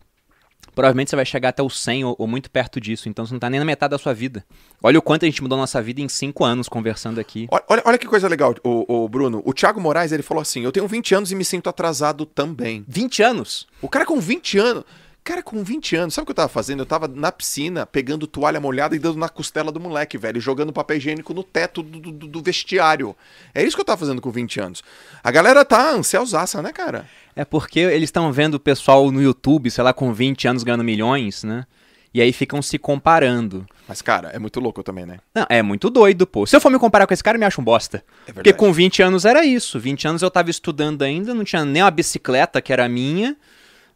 Provavelmente você vai chegar até os 100 ou, ou muito perto disso, então você não tá nem na metade da sua vida. Olha o quanto a gente mudou a nossa vida em 5 anos conversando aqui. Olha, olha, olha que coisa legal, o, Bruno. O Thiago Moraes, ele falou assim: Eu tenho 20 anos e me sinto atrasado também. 20 anos! O cara com 20 anos. Cara, com 20 anos, sabe o que eu tava fazendo? Eu tava na piscina, pegando toalha molhada e dando na costela do moleque, velho, jogando papel higiênico no teto do, do- do vestiário. É isso que eu tava fazendo com 20 anos. A galera tá ansiosaça, né, cara? É porque eles estão vendo o pessoal no YouTube, sei lá, com 20 anos ganhando milhões, né? E aí ficam se comparando. Mas, cara, é muito louco também, né? Não, é muito doido, pô. Se eu for me comparar com esse cara, eu me acho um bosta. É Porque com 20 anos era isso. 20 anos eu tava estudando ainda, não tinha nem uma bicicleta que era minha,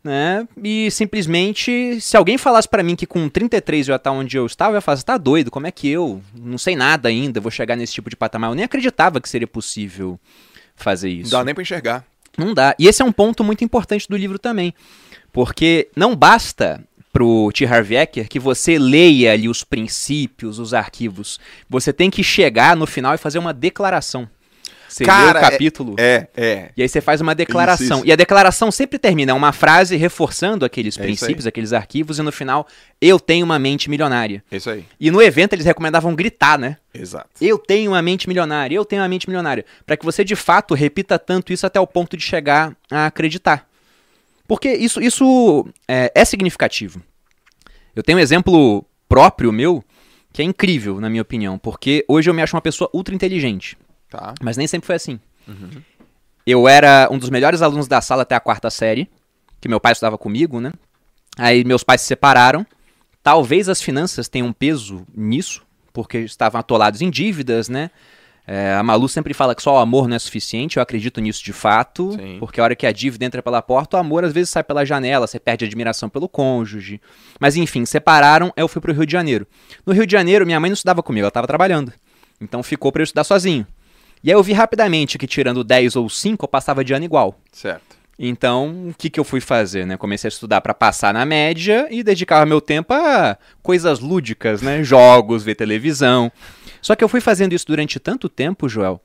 né? E simplesmente, se alguém falasse pra mim que com 33 eu ia estar onde eu estava, eu ia falar, tá doido, como é que eu não sei nada ainda, vou chegar nesse tipo de patamar? Eu nem acreditava que seria possível fazer Não isso. dá nem pra enxergar. Não dá. E esse é um ponto muito importante do livro também. Porque não basta pro T. Harv Eker que você leia ali os princípios, os arquivos. Você tem que chegar no final e fazer uma declaração. Você Cara, lê o capítulo. É, é. E aí você faz uma declaração. Isso, isso. E a declaração sempre termina é uma frase reforçando aqueles É princípios, aqueles arquivos, e no final, eu tenho uma mente milionária. É isso aí. E no evento eles recomendavam gritar, né? Exato. Eu tenho uma mente milionária, eu tenho uma mente milionária. Para que você de fato repita tanto isso até o ponto de chegar a acreditar. Porque isso, isso é, é significativo. Eu tenho um exemplo próprio meu que é incrível, na minha opinião. Porque hoje eu me acho uma pessoa ultra inteligente. Tá. Mas nem sempre foi assim. Eu era um dos melhores alunos da sala até a quarta série, que meu pai estudava comigo, né? Aí meus pais se separaram. Talvez as finanças tenham um peso nisso, porque estavam atolados em dívidas, né? É, a Malu sempre fala que só o amor não é suficiente, eu acredito nisso de fato, Sim. porque a hora que a dívida entra pela porta, o amor às vezes sai pela janela, você perde a admiração pelo cônjuge. Mas enfim, separaram, eu fui pro Rio de Janeiro. No Rio de Janeiro, minha mãe não estudava comigo, ela estava trabalhando. Então ficou para eu estudar sozinho. E aí eu vi rapidamente que tirando 10 ou 5, eu passava de ano igual. Certo. Então, o que, que eu fui fazer, né? Comecei a estudar para passar na média e dedicava meu tempo a coisas lúdicas, né? Jogos, ver televisão. Só que eu fui fazendo isso durante tanto tempo, Joel,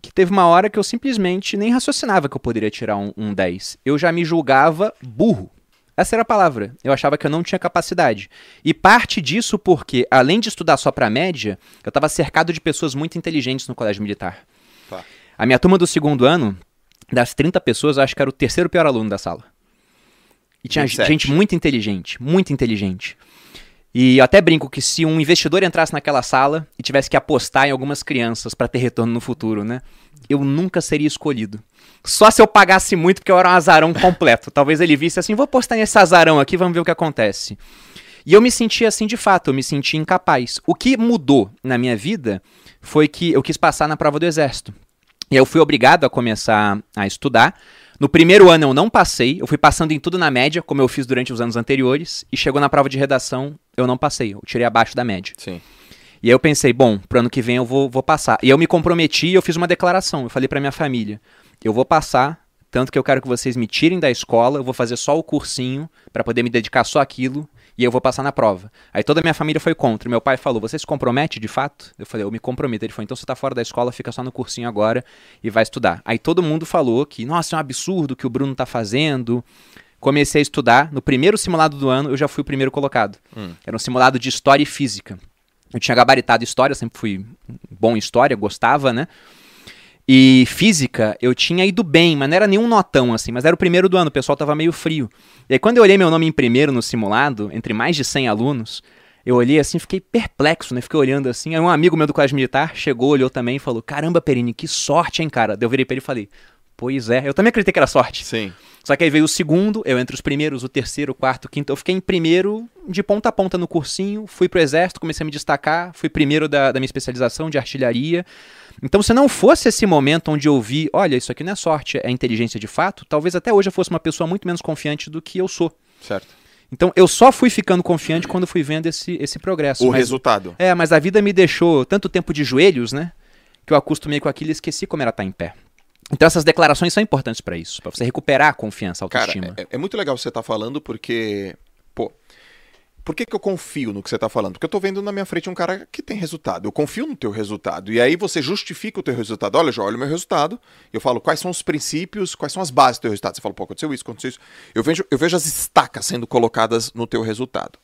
que teve uma hora que eu simplesmente nem raciocinava que eu poderia tirar um, um 10. Eu já me julgava burro. Essa era a palavra. Eu achava que eu não tinha capacidade. E parte disso porque, além de estudar só para média, eu estava cercado de pessoas muito inteligentes no colégio militar. Tá. A minha turma do segundo ano, das 30 pessoas, eu acho que era o terceiro pior aluno da sala. E tinha 27. gente muito inteligente, muito inteligente. E eu até brinco que se um investidor entrasse naquela sala e tivesse que apostar em algumas crianças para ter retorno no futuro, né? Eu nunca seria escolhido. Só se eu pagasse muito, porque eu era um azarão completo. Talvez ele visse assim, vou apostar nesse azarão aqui, vamos ver o que acontece. E eu me senti assim de fato, eu me senti incapaz. O que mudou na minha vida foi que eu quis passar na prova do exército. E aí eu fui obrigado a começar a estudar. No primeiro ano eu não passei, eu fui passando em tudo na média, como eu fiz durante os anos anteriores, e chegou na prova de redação, eu não passei, eu tirei abaixo da média. Sim. E aí eu pensei, bom, pro ano que vem eu vou, vou passar. E eu me comprometi e eu fiz uma declaração, eu falei pra minha família, eu vou passar, tanto que eu quero que vocês me tirem da escola, eu vou fazer só o cursinho pra poder me dedicar só àquilo e eu vou passar na prova. Aí toda a minha família foi contra. Meu pai falou: Você se compromete de fato? Eu falei: Eu me comprometo. Ele falou: Então você tá fora da escola, fica só no cursinho agora e vai estudar. Aí todo mundo falou que, nossa, é um absurdo o que o Bruno tá fazendo. Comecei a estudar. No primeiro simulado do ano, eu já fui o primeiro colocado. Hum. Era um simulado de história e física. Eu tinha gabaritado história, sempre fui bom em história, gostava, né? E física, eu tinha ido bem, mas não era nenhum notão assim, mas era o primeiro do ano, o pessoal tava meio frio. E aí quando eu olhei meu nome em primeiro no simulado, entre mais de 100 alunos, eu olhei assim, fiquei perplexo, né? Fiquei olhando assim. Aí um amigo meu do colégio militar chegou, olhou também e falou: Caramba, Perini, que sorte, hein, cara? Daí eu virei pra ele e falei: Pois é, eu também acreditei que era sorte. Sim. Só que aí veio o segundo, eu entre os primeiros, o terceiro, o quarto, o quinto. Eu fiquei em primeiro de ponta a ponta no cursinho, fui pro exército, comecei a me destacar, fui primeiro da, da minha especialização de artilharia. Então, se não fosse esse momento onde eu vi, olha, isso aqui não é sorte, é inteligência de fato, talvez até hoje eu fosse uma pessoa muito menos confiante do que eu sou. Certo. Então, eu só fui ficando confiante quando fui vendo esse, esse progresso. O Mas- resultado. É, mas a vida me deixou tanto tempo de joelhos, né? Que eu acostumei com aquilo e esqueci como era estar em pé. Então essas declarações são importantes pra isso, pra você recuperar a confiança, a Cara, autoestima. é, é muito legal você estar falando porque, por que, que eu confio no que você tá falando? Porque eu tô vendo na minha frente um cara que tem resultado. Eu confio no teu resultado. E aí você justifica o teu resultado. Olha, já olha o meu resultado. Eu falo quais são os princípios, quais são as bases do teu resultado. Você fala, pô, aconteceu isso, aconteceu isso. Eu vejo, eu vejo as estacas sendo colocadas no teu resultado.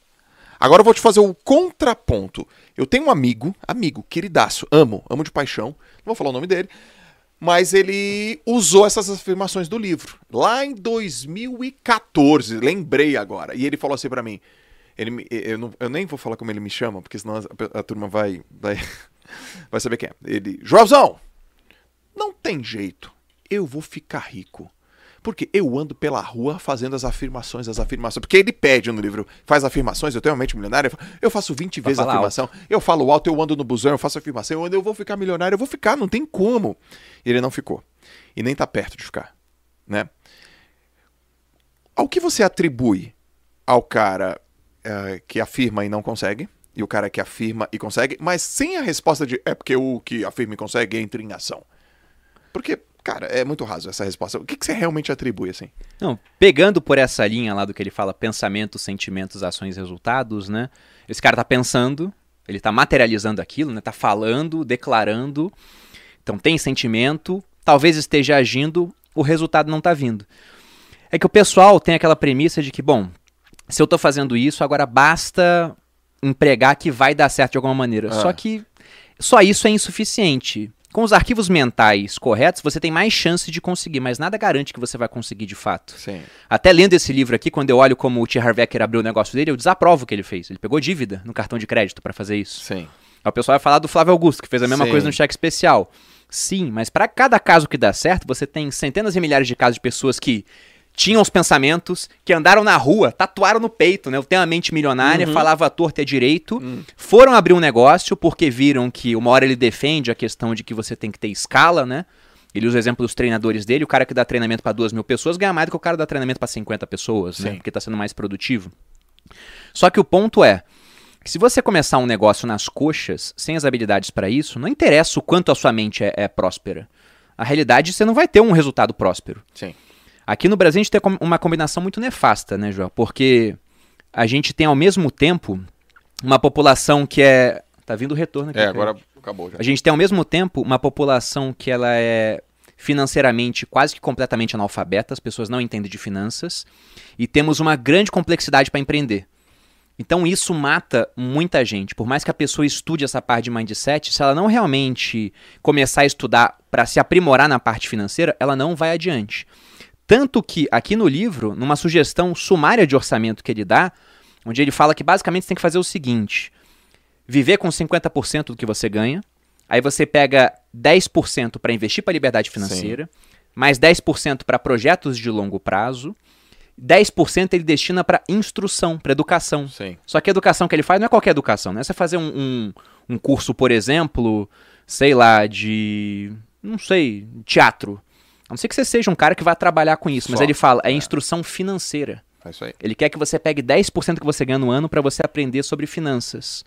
Agora eu vou te fazer o contraponto. Eu tenho um amigo, amigo, queridaço, amo, amo de paixão. Não vou falar o nome dele. Mas ele usou essas afirmações do livro. Lá em 2014, lembrei agora. E ele falou assim pra mim. Ele, me- eu, não- eu nem vou falar como ele me chama, porque senão a, a turma vai, vai, vai saber quem é. Ele, Joelzão, não tem jeito. Eu vou ficar rico. Porque eu ando pela rua fazendo as afirmações, as afirmações. Porque ele pede no livro, faz afirmações, eu tenho uma mente milionária, eu faço 20 vezes a afirmação. Eu falo alto, eu ando no busão, eu faço afirmação, eu, ando, eu vou ficar milionário, eu vou ficar, não tem como. E ele não ficou. E nem tá perto de ficar, né? Ao que você atribui ao cara eh, que afirma e não consegue, e o cara que afirma e consegue, mas sem a resposta de é porque o que afirma e consegue entra em ação? Porque, cara, é muito raso essa resposta. O que, que você realmente atribui, assim? Não, pegando por essa linha lá do que ele fala, pensamentos, sentimentos, ações, resultados, né? Esse cara tá pensando, ele tá materializando aquilo, né? Tá falando, declarando. Então tem sentimento, talvez esteja agindo, o resultado não tá vindo. É que o pessoal tem aquela premissa de que, bom, se eu tô fazendo isso, agora basta empregar que vai dar certo de alguma maneira. Ah. Só que só isso é insuficiente. Com os arquivos mentais corretos, você tem mais chance de conseguir, mas nada garante que você vai conseguir de fato. Sim. Até lendo esse livro aqui, quando eu olho como o T. Harv Eker abriu o negócio dele, eu desaprovo o que ele fez. Ele pegou dívida no cartão de crédito pra fazer isso. Sim. Aí o pessoal vai falar do Flávio Augusto, que fez a mesma Sim. coisa no cheque especial. Sim, mas pra cada caso que dá certo, você tem centenas e milhares de casos de pessoas que tinham os pensamentos, que andaram na rua, tatuaram no peito, né? Eu tenho a mente milionária, Uhum. falava à torta e à direito, Hum. foram abrir um negócio porque viram que uma hora ele defende a questão de que você tem que ter escala, né? Ele usa o exemplo dos treinadores dele, o cara que dá treinamento para duas mil pessoas ganha mais do que o cara que dá treinamento para 50 pessoas, né? Sim. Porque tá sendo mais produtivo. Só que o ponto é, que se você começar um negócio nas coxas, sem as habilidades para isso, não interessa o quanto a sua mente é, é próspera. A realidade, você não vai ter um resultado próspero. Sim. Aqui no Brasil a gente tem uma combinação muito nefasta, né, João? Porque a gente tem ao mesmo tempo uma população que é. Tá vindo o retorno aqui. É, cara. agora acabou já. A gente tem ao mesmo tempo uma população que ela é financeiramente quase que completamente analfabeta, as pessoas não entendem de finanças, e temos uma grande complexidade para empreender. Então isso mata muita gente. Por mais que a pessoa estude essa parte de mindset, se ela não realmente começar a estudar para se aprimorar na parte financeira, ela não vai adiante. Tanto que aqui no livro, numa sugestão sumária de orçamento que ele dá, onde ele fala que basicamente você tem que fazer o seguinte: viver com 50% do que você ganha, aí você pega 10% para investir para liberdade financeira, mais 10% para projetos de longo prazo, 10% ele destina para instrução, para educação. Sim. Só que a educação que ele faz não é qualquer educação, né? Você fazer um, um, um curso, por exemplo, sei lá, de. não sei, teatro. A não ser que você seja um cara que vai trabalhar com isso, mas Só, ele fala, é é. instrução financeira. É isso aí. Ele quer que você pegue 10% que você ganha no ano para você aprender sobre finanças.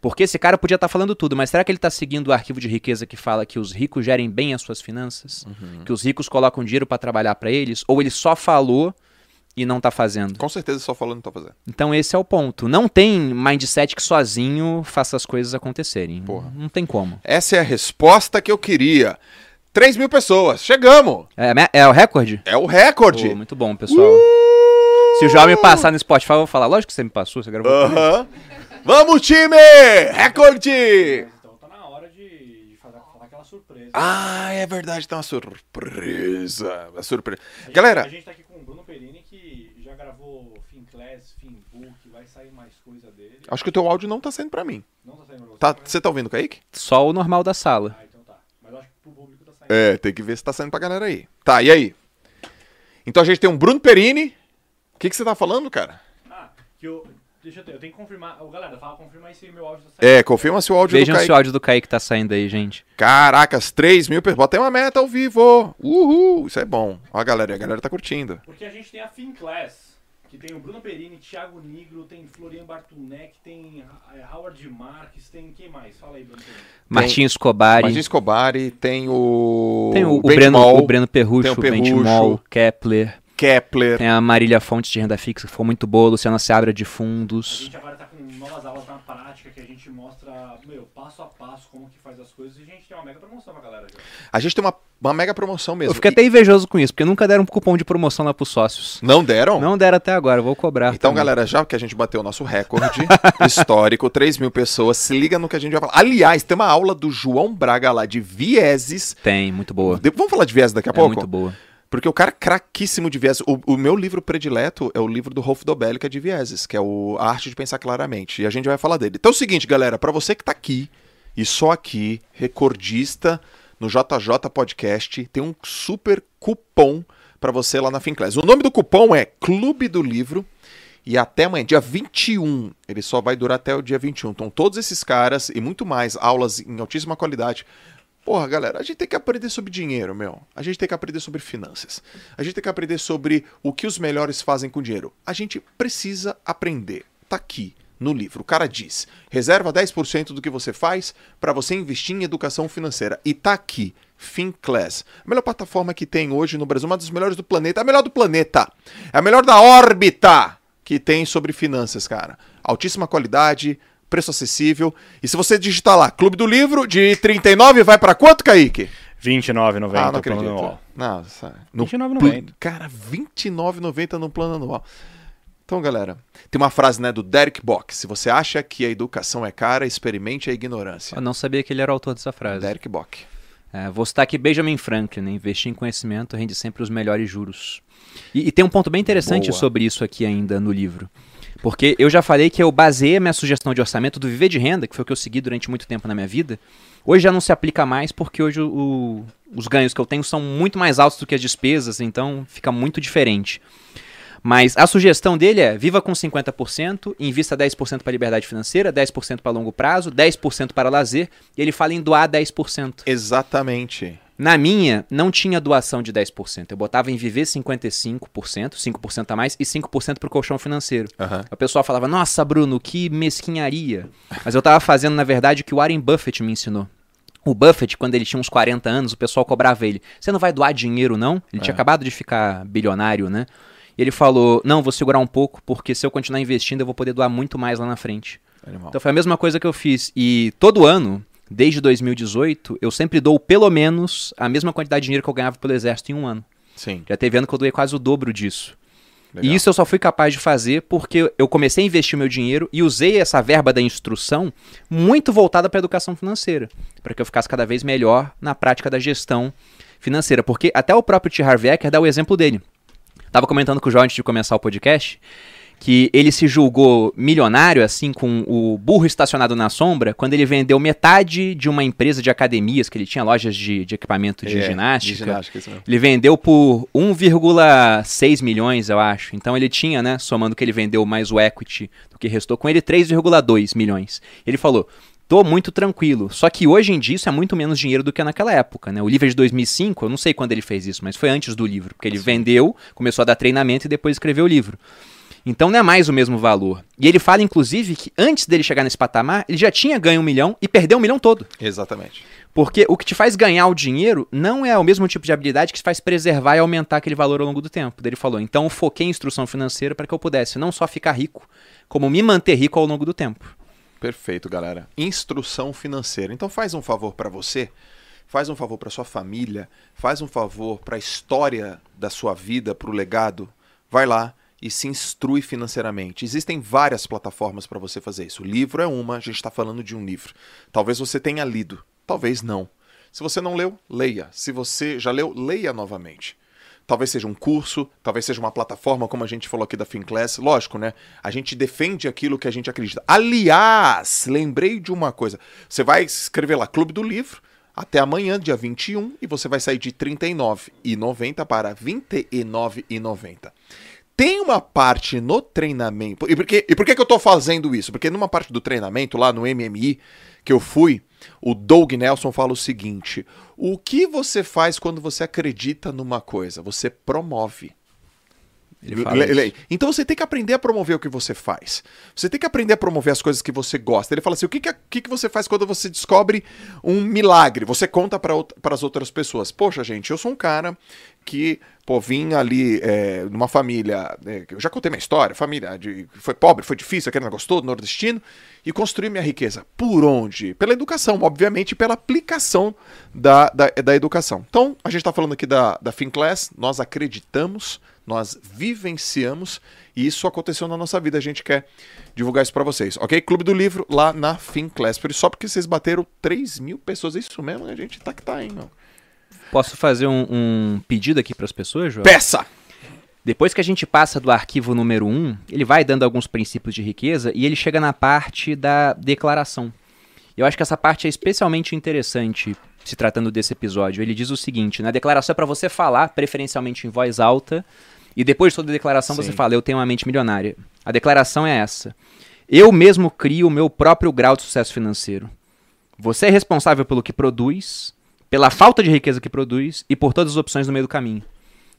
Porque esse cara podia estar falando tudo, mas será que ele está seguindo o arquivo de riqueza que fala que os ricos gerem bem as suas finanças? Uhum. Que os ricos colocam dinheiro para trabalhar para eles? Ou ele só falou e não tá fazendo? Com certeza só falando não tá fazendo. Então esse é o ponto. Não tem mindset que sozinho faça as coisas acontecerem. Porra. Não tem como. Essa é a resposta que eu queria. 3 mil pessoas. Chegamos. É, é o recorde? É o recorde. Pô, muito bom, pessoal. Se o João me passar no Spotify, eu vou falar. Lógico que você me passou, você gravou. Aham. Vamos, time! Recorde! Então tá na hora de, de fazer, falar aquela surpresa. Ah, é verdade, tá uma surpresa. Uma surpresa. A gente- Galera, A gente tá aqui com o Bruno Perini, que já gravou Finclass, Finbook, vai sair mais coisa dele. acho que o teu áudio não tá saindo pra mim. Não tá saindo pra você? Tá, mas- você tá ouvindo, Kaique? Só o normal da sala. Ah, então tá. Mas eu acho que pro público tá saindo. É, tem que ver se tá saindo pra galera aí. Tá, e aí? Então a gente tem um Bruno Perini. O que, que você tá falando, cara? Ah, que eu... Deixa eu ter, eu tenho que confirmar. Ô, galera, fala, confirma aí se meu áudio tá saindo. É, confirma se o áudio Vejam do se Kaique. o áudio do Kaique tá saindo aí, gente. Caracas, 3 mil pessoas. Bota uma meta ao vivo. Uhul, isso é bom. Ó, a galera, a galera tá curtindo. Porque a gente tem a Finclass, que tem o Bruno Perini, Thiago Nigro, tem Florian Bartunek, tem eh, Howard Marques, tem quem mais? Fala aí, Bruno Perini. Martim Escobari. Martins Escobari, tem o. Tem o, o Breno, Mall, o Breno Perrucho, tem o Perrucho. Mall, Kepler. Kepler. Tem a Marília Fontes de renda fixa, que foi muito boa. Luciana Seabra de A fundos. gente agora tá com novas aulas na prática, que a gente mostra, meu, passo a passo como que faz as coisas e a gente tem uma mega promoção pra galera. já. A gente tem uma, uma mega promoção mesmo. Eu fiquei E- até invejoso com isso, porque nunca deram um cupom de promoção lá pros sócios. Não deram? Não deram até agora, vou cobrar. Então, também. galera, já que a gente bateu o nosso recorde histórico, 3 mil pessoas, se liga no que a gente vai falar. Aliás, tem uma aula do João Braga lá de vieses. Tem, muito boa. De- Vamos falar de viés daqui a É pouco? muito boa. Porque o cara é craquíssimo de viés. O, o meu livro predileto é o livro do Rolf Dobelli, que é de vieses, que é o A Arte de Pensar Claramente. E a gente vai falar dele. Então é o seguinte, galera, pra você que tá aqui, e só aqui, recordista no JJ Podcast, tem um super cupom pra você lá na Finclass. O nome do cupom é Clube do Livro. E até amanhã, dia 21, ele só vai durar até o dia 21. Então, todos esses caras e muito mais, aulas em altíssima qualidade. Porra, galera, a gente tem que aprender sobre dinheiro, meu. A gente tem que aprender sobre finanças. A gente tem que aprender sobre o que os melhores fazem com dinheiro. A gente precisa aprender. Tá aqui no livro. O cara diz: reserva 10% do que você faz para você investir em educação financeira. E tá aqui. Finclass. A melhor plataforma que tem hoje no Brasil, uma das melhores do planeta. A melhor do planeta. É a melhor da órbita que tem sobre finanças, cara. Altíssima qualidade, preço acessível. E se você digitar lá, Clube do Livro, de 39 vai pra quanto, Kaique? 29,90 Ah, não plano acredito. anual. Não, sai. No 29,90. pl- Cara, 29,90 no plano anual. Então, galera, tem uma frase, né, do Derek Bock. Se você acha que a educação é cara, experimente a ignorância. Eu não sabia que ele era o autor dessa frase. Derek Bock. É, vou citar aqui Benjamin Franklin, né? investir em conhecimento rende sempre os melhores juros. E, e tem um ponto bem interessante Boa. sobre isso aqui ainda no livro. Porque eu já falei que eu baseei a minha sugestão de orçamento do viver de renda, que foi o que eu segui durante muito tempo na minha vida. Hoje já não se aplica mais porque hoje o- os ganhos que eu tenho são muito mais altos do que as despesas, então fica muito diferente. Mas a sugestão dele é: viva com 50%, invista 10% para liberdade financeira, 10% para longo prazo, 10% para lazer, e ele fala em doar 10%. Exatamente. Na minha, não tinha doação de 10%. Eu botava em viver 55%, 5% a mais e 5% para o colchão financeiro. Aham. O pessoal falava, nossa, Bruno, que mesquinharia. Mas eu tava fazendo, na verdade, o que o Warren Buffett me ensinou. O Buffett, quando ele tinha uns 40 anos, o pessoal cobrava ele. Você não vai doar dinheiro, não? Ele tinha É. acabado de ficar bilionário, né? E ele falou, não, vou segurar um pouco, porque se eu continuar investindo, eu vou poder doar muito mais lá na frente. Animal. Então foi a mesma coisa que eu fiz. E todo ano, desde 2018, eu sempre dou pelo menos a mesma quantidade de dinheiro que eu ganhava pelo exército em um ano. Sim. Já teve ano que eu doei quase o dobro disso. Legal. E isso eu só fui capaz de fazer porque eu comecei a investir o meu dinheiro e usei essa verba da instrução muito voltada para a educação financeira, para que eu ficasse cada vez melhor na prática da gestão financeira. Porque até o próprio T. Harv Eker dá o exemplo dele. Tava comentando com o João antes de começar o podcast que ele se julgou milionário, assim, com o burro estacionado na sombra, quando ele vendeu metade de uma empresa de academias, que ele tinha lojas de, de equipamento de É, ginástica. De ginástica, isso mesmo. Ele vendeu por 1,6 milhões, eu acho. Então ele tinha, né, somando que ele vendeu mais o equity do que restou com ele, 3,2 milhões. Ele falou: "Tô muito tranquilo". Só que hoje em dia isso é muito menos dinheiro do que naquela época, né? O livro é de 2005, eu não sei quando ele fez isso, mas foi antes do livro, porque ele vendeu, começou a dar treinamento e depois escreveu o livro. Então não é mais o mesmo valor. E ele fala, inclusive, que antes dele chegar nesse patamar, ele já tinha ganho um milhão e perdeu um milhão todo. Exatamente. Porque o que te faz ganhar o dinheiro não é o mesmo tipo de habilidade que te faz preservar e aumentar aquele valor ao longo do tempo. Ele falou: então eu foquei em instrução financeira para que eu pudesse não só ficar rico, como me manter rico ao longo do tempo. Perfeito, galera. Instrução financeira. Então faz um favor para você, faz um favor para sua família, faz um favor para a história da sua vida, para o legado. Vai lá e se instrui financeiramente. Existem várias plataformas para você fazer isso. O livro é uma, a gente está falando de um livro. Talvez você tenha lido, talvez não. Se você não leu, leia. Se você já leu, leia novamente. Talvez seja um curso, talvez seja uma plataforma, como a gente falou aqui da FinClass. Lógico, né? A gente defende aquilo que a gente acredita. Aliás, lembrei de uma coisa. Você vai escrever lá Clube do Livro até amanhã, dia 21, e você vai sair de R$ 39,90 para R$ 29,90. Tem uma parte no treinamento. E por, que, e por que, que eu tô fazendo isso? Porque numa parte do treinamento, lá no MMI, que eu fui, o Doug Nelson fala o seguinte: o que você faz quando você acredita numa coisa? Você promove. Então você tem que aprender a promover o que você faz. Você tem que aprender a promover as coisas que você gosta. Ele fala assim: o que, que, que, que você faz quando você descobre um milagre? Você conta para as outras pessoas. Poxa, gente, eu sou um cara que, pô, vim ali é, numa família. é, eu já contei minha história, família de, foi pobre, foi difícil, aquele negócio todo, nordestino, e construí minha riqueza. Por onde? Pela educação, obviamente, pela aplicação da, da, da educação. Então, a gente está falando aqui da, da FinClass, nós acreditamos nós vivenciamos e isso aconteceu na nossa vida. A gente quer divulgar isso para vocês, ok? Clube do Livro lá na FinClass. Só porque vocês bateram 3 mil pessoas, é isso mesmo? A gente tá que tá, hein, meu? Posso fazer um, um pedido aqui para as pessoas, João? Peça! Depois que a gente passa do arquivo número 1, ele vai dando alguns princípios de riqueza e ele chega na parte da declaração. Eu acho que essa parte é especialmente interessante se tratando desse episódio. Ele diz o seguinte: na declaração é para você falar, preferencialmente em voz alta, e depois de toda a declaração você Sim. fala, eu tenho uma mente milionária. A declaração é essa. Eu mesmo crio o meu próprio grau de sucesso financeiro. Você é responsável pelo que produz, pela falta de riqueza que produz e por todas as opções no meio do caminho.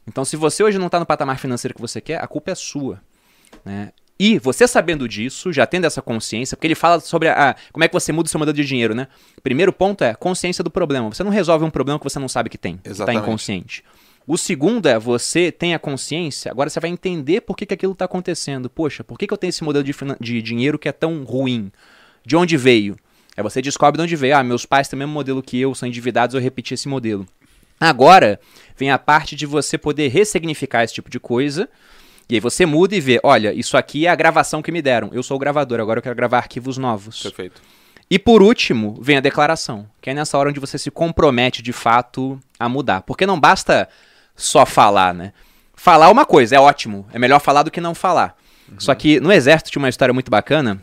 Então, se você hoje não está no patamar financeiro que você quer, a culpa é sua. Né? E você sabendo disso, já tendo essa consciência, porque ele fala sobre a, como é que você muda o seu modelo de dinheiro, né? Primeiro ponto é consciência do problema. Você não resolve um problema que você não sabe que tem, está inconsciente. O segundo é você tem a consciência, agora você vai entender por que, que aquilo está acontecendo. Poxa, por que, que eu tenho esse modelo de, de dinheiro que é tão ruim? De onde veio? Aí você descobre de onde veio. Ah, meus pais têm o mesmo modelo que eu, são endividados, eu repeti esse modelo. Agora vem a parte de você poder ressignificar esse tipo de coisa. E aí você muda e vê, olha, isso aqui é a gravação que me deram. Eu sou o gravador, agora eu quero gravar arquivos novos. Perfeito. E por último, vem a declaração, que é nessa hora onde você se compromete de fato a mudar. Porque não basta só falar, né? Falar é uma coisa, é ótimo. É melhor falar do que não falar. Só que no exército tinha uma história muito bacana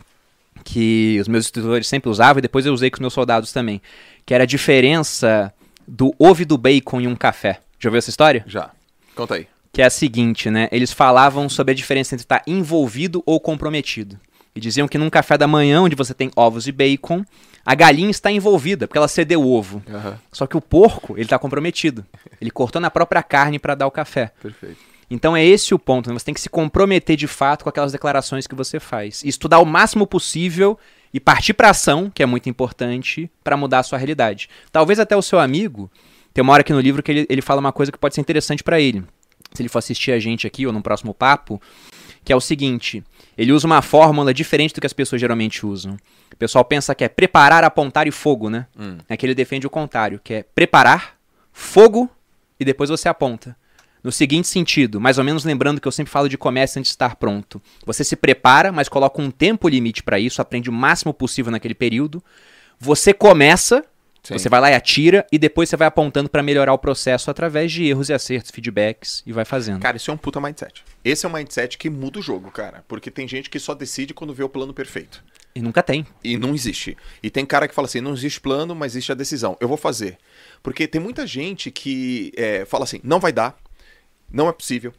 que os meus instrutores sempre usavam e depois eu usei com os meus soldados também, que era a diferença do ovo e do bacon em um café. Já ouviu essa história? Já. Conta aí. Que é a seguinte, né? Eles falavam sobre a diferença entre estar envolvido ou comprometido. E diziam que num café da manhã, onde você tem ovos e bacon, a galinha está envolvida, porque ela cedeu o ovo. Aham. Só que o porco, ele está comprometido. Ele cortou na própria carne para dar o café. Perfeito. Então é esse o ponto. né? Você tem que se comprometer de fato com aquelas declarações que você faz. E estudar o máximo possível e partir para ação, que é muito importante, para mudar a sua realidade. Talvez até o seu amigo, tem uma hora aqui no livro que ele, ele fala uma coisa que pode ser interessante para ele. Se ele for assistir a gente aqui ou num próximo papo, que é o seguinte: ele usa uma fórmula diferente do que as pessoas geralmente usam. O pessoal pensa que é preparar, apontar e fogo, né? Hum. É que ele defende o contrário, que é preparar, fogo e depois você aponta. No seguinte sentido, mais ou menos lembrando que eu sempre falo de comércio antes de estar pronto. Você se prepara, mas coloca um tempo limite para isso, aprende o máximo possível naquele período. Você começa, Sim. você vai lá e atira, e depois você vai apontando para melhorar o processo através de erros e acertos, feedbacks, e vai fazendo. Cara, isso é um puta mindset. Esse é um mindset que muda o jogo, cara. Porque tem gente que só decide quando vê o plano perfeito. E nunca tem. E não existe. E tem cara que fala assim: não existe plano, mas existe a decisão. Eu vou fazer. Porque tem muita gente que é, fala assim: não vai dar, não é possível,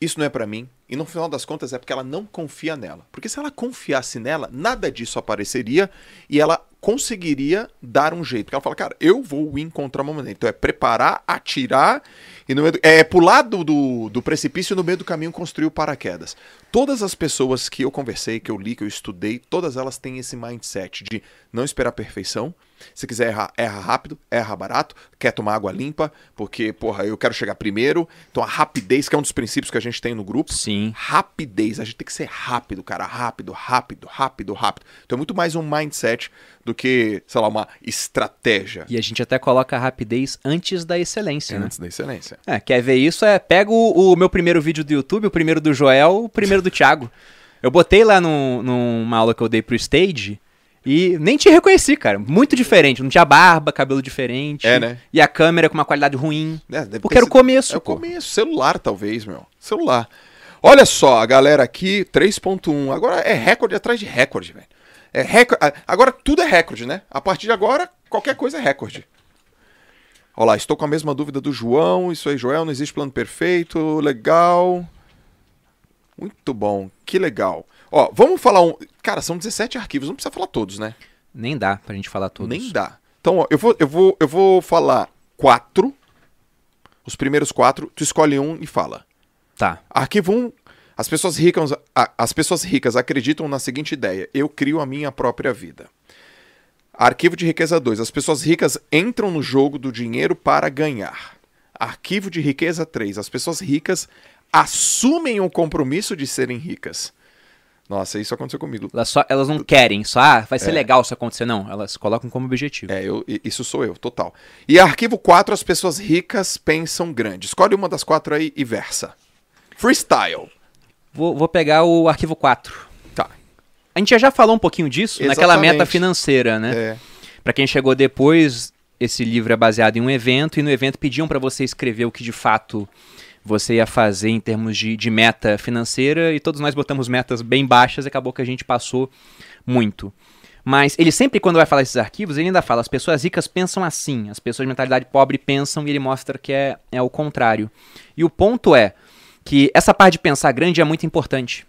isso não é pra mim. E no final das contas é porque ela não confia nela. Porque se ela confiasse nela, nada disso apareceria e ela conseguiria dar um jeito. Porque ela fala, cara, eu vou encontrar uma maneira. Então é preparar, atirar e no meio do, é pular do, do, do precipício e no meio do caminho construir o paraquedas. Todas as pessoas que eu conversei, que eu li, que eu estudei, todas elas têm esse mindset de não esperar a perfeição. Se quiser errar, erra rápido, erra barato, quer tomar água limpa, porque, porra, eu quero chegar primeiro. Então a rapidez, que é um dos princípios que a gente tem no grupo. Sim. Rapidez, a gente tem que ser rápido, cara. Rápido, rápido, rápido, rápido. Então é muito mais um mindset do que, sei lá, uma estratégia. E a gente até coloca a rapidez antes da excelência, né? Antes da excelência. É, quer ver isso? É, pega o, o meu primeiro vídeo do YouTube, o primeiro do Joel, o primeiro do Thiago. Eu botei lá no, numa aula que eu dei pro Stage e nem te reconheci, cara. Muito diferente. Não tinha barba, cabelo diferente. É, né? E a câmera com uma qualidade ruim. É, Porque era o começo, É o pô. começo. Celular, talvez, meu. Celular. Olha só, a galera aqui, 3.1. Agora é recorde atrás de recorde, velho. É recorde. Agora tudo é recorde, né? A partir de agora, qualquer coisa é recorde. Olha lá, estou com a mesma dúvida do João. Isso aí, Joel, não existe plano perfeito. Legal. Muito bom. Que legal. Ó, vamos falar um. Cara, são 17 arquivos, não precisa falar todos, né? Nem dá pra gente falar todos. Nem dá. Então, ó, eu vou, eu vou, eu vou falar quatro. Os primeiros quatro, tu escolhe um e fala. Tá. Arquivo 1. As pessoas ricas, as pessoas ricas acreditam na seguinte ideia: eu crio a minha própria vida. Arquivo de riqueza 2. As pessoas ricas entram no jogo do dinheiro para ganhar. Arquivo de riqueza 3. As pessoas ricas assumem o compromisso de serem ricas. Nossa, isso aconteceu comigo. Elas, só, elas não querem, só, ah, vai ser É. legal se acontecer. Não, elas colocam como objetivo. É, eu, isso sou eu, total. E arquivo 4, as pessoas ricas pensam grande. Escolhe uma das quatro aí e versa. Freestyle. Vou, vou pegar o arquivo 4. Tá. A gente já, falou um pouquinho disso naquela Exatamente. meta financeira, né? É. Pra quem chegou depois, esse livro é baseado em um evento e no evento pediam pra você escrever o que de fato você ia fazer em termos de, de meta financeira e todos nós botamos metas bem baixas e acabou que a gente passou muito. Mas ele sempre, quando vai falar esses arquivos, ele ainda fala: as pessoas ricas pensam assim, as pessoas de mentalidade pobre pensam, e ele mostra que é, é o contrário. E o ponto é que essa parte de pensar grande é muito importante.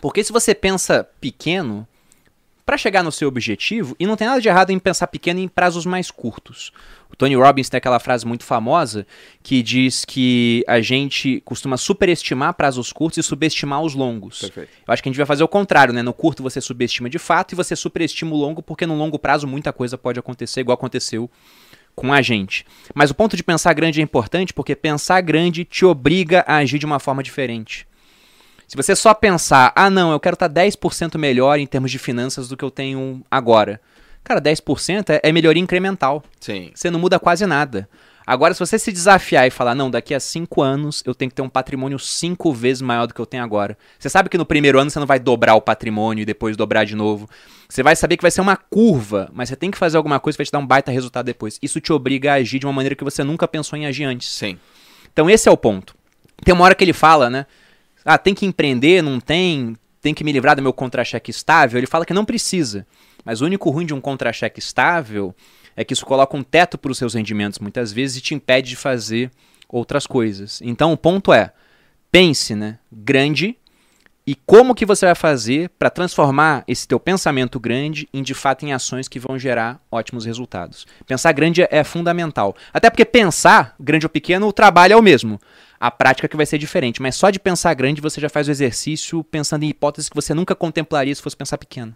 Porque se você pensa pequeno, para chegar no seu objetivo, e não tem nada de errado em pensar pequeno em prazos mais curtos. O Tony Robbins tem aquela frase muito famosa que diz que a gente costuma superestimar prazos curtos e subestimar os longos. Perfeito. Eu acho que a gente vai fazer o contrário, né? No curto você subestima de fato e você superestima o longo, porque no longo prazo muita coisa pode acontecer, igual aconteceu com a gente. Mas o ponto de pensar grande é importante porque pensar grande te obriga a agir de uma forma diferente. Se você só pensar, ah não, eu quero estar 10% melhor em termos de finanças do que eu tenho agora. Cara, 10% é, é melhoria incremental. Sim. Você não muda quase nada. Agora, se você se desafiar e falar, não, daqui a 5 anos eu tenho que ter um patrimônio 5 vezes maior do que eu tenho agora. Você sabe que no primeiro ano você não vai dobrar o patrimônio e depois dobrar de novo. Você vai saber que vai ser uma curva, mas você tem que fazer alguma coisa que vai te dar um baita resultado depois. Isso te obriga a agir de uma maneira que você nunca pensou em agir antes. Sim. Então esse é o ponto. Tem uma hora que ele fala, né? Ah, tem que empreender, não tem. tenho que me livrar do meu contra-cheque estável, ele fala que não precisa. Mas o único ruim de um contra-cheque estável é que isso coloca um teto para os seus rendimentos muitas vezes e te impede de fazer outras coisas. Então o ponto é, pense, né, grande e como que você vai fazer para transformar esse teu pensamento grande em de fato em ações que vão gerar ótimos resultados. Pensar grande é fundamental. Até porque pensar, grande ou pequeno, o trabalho é o mesmo. A prática que vai ser diferente, mas só de pensar grande você já faz o exercício pensando em hipóteses que você nunca contemplaria se fosse pensar pequeno.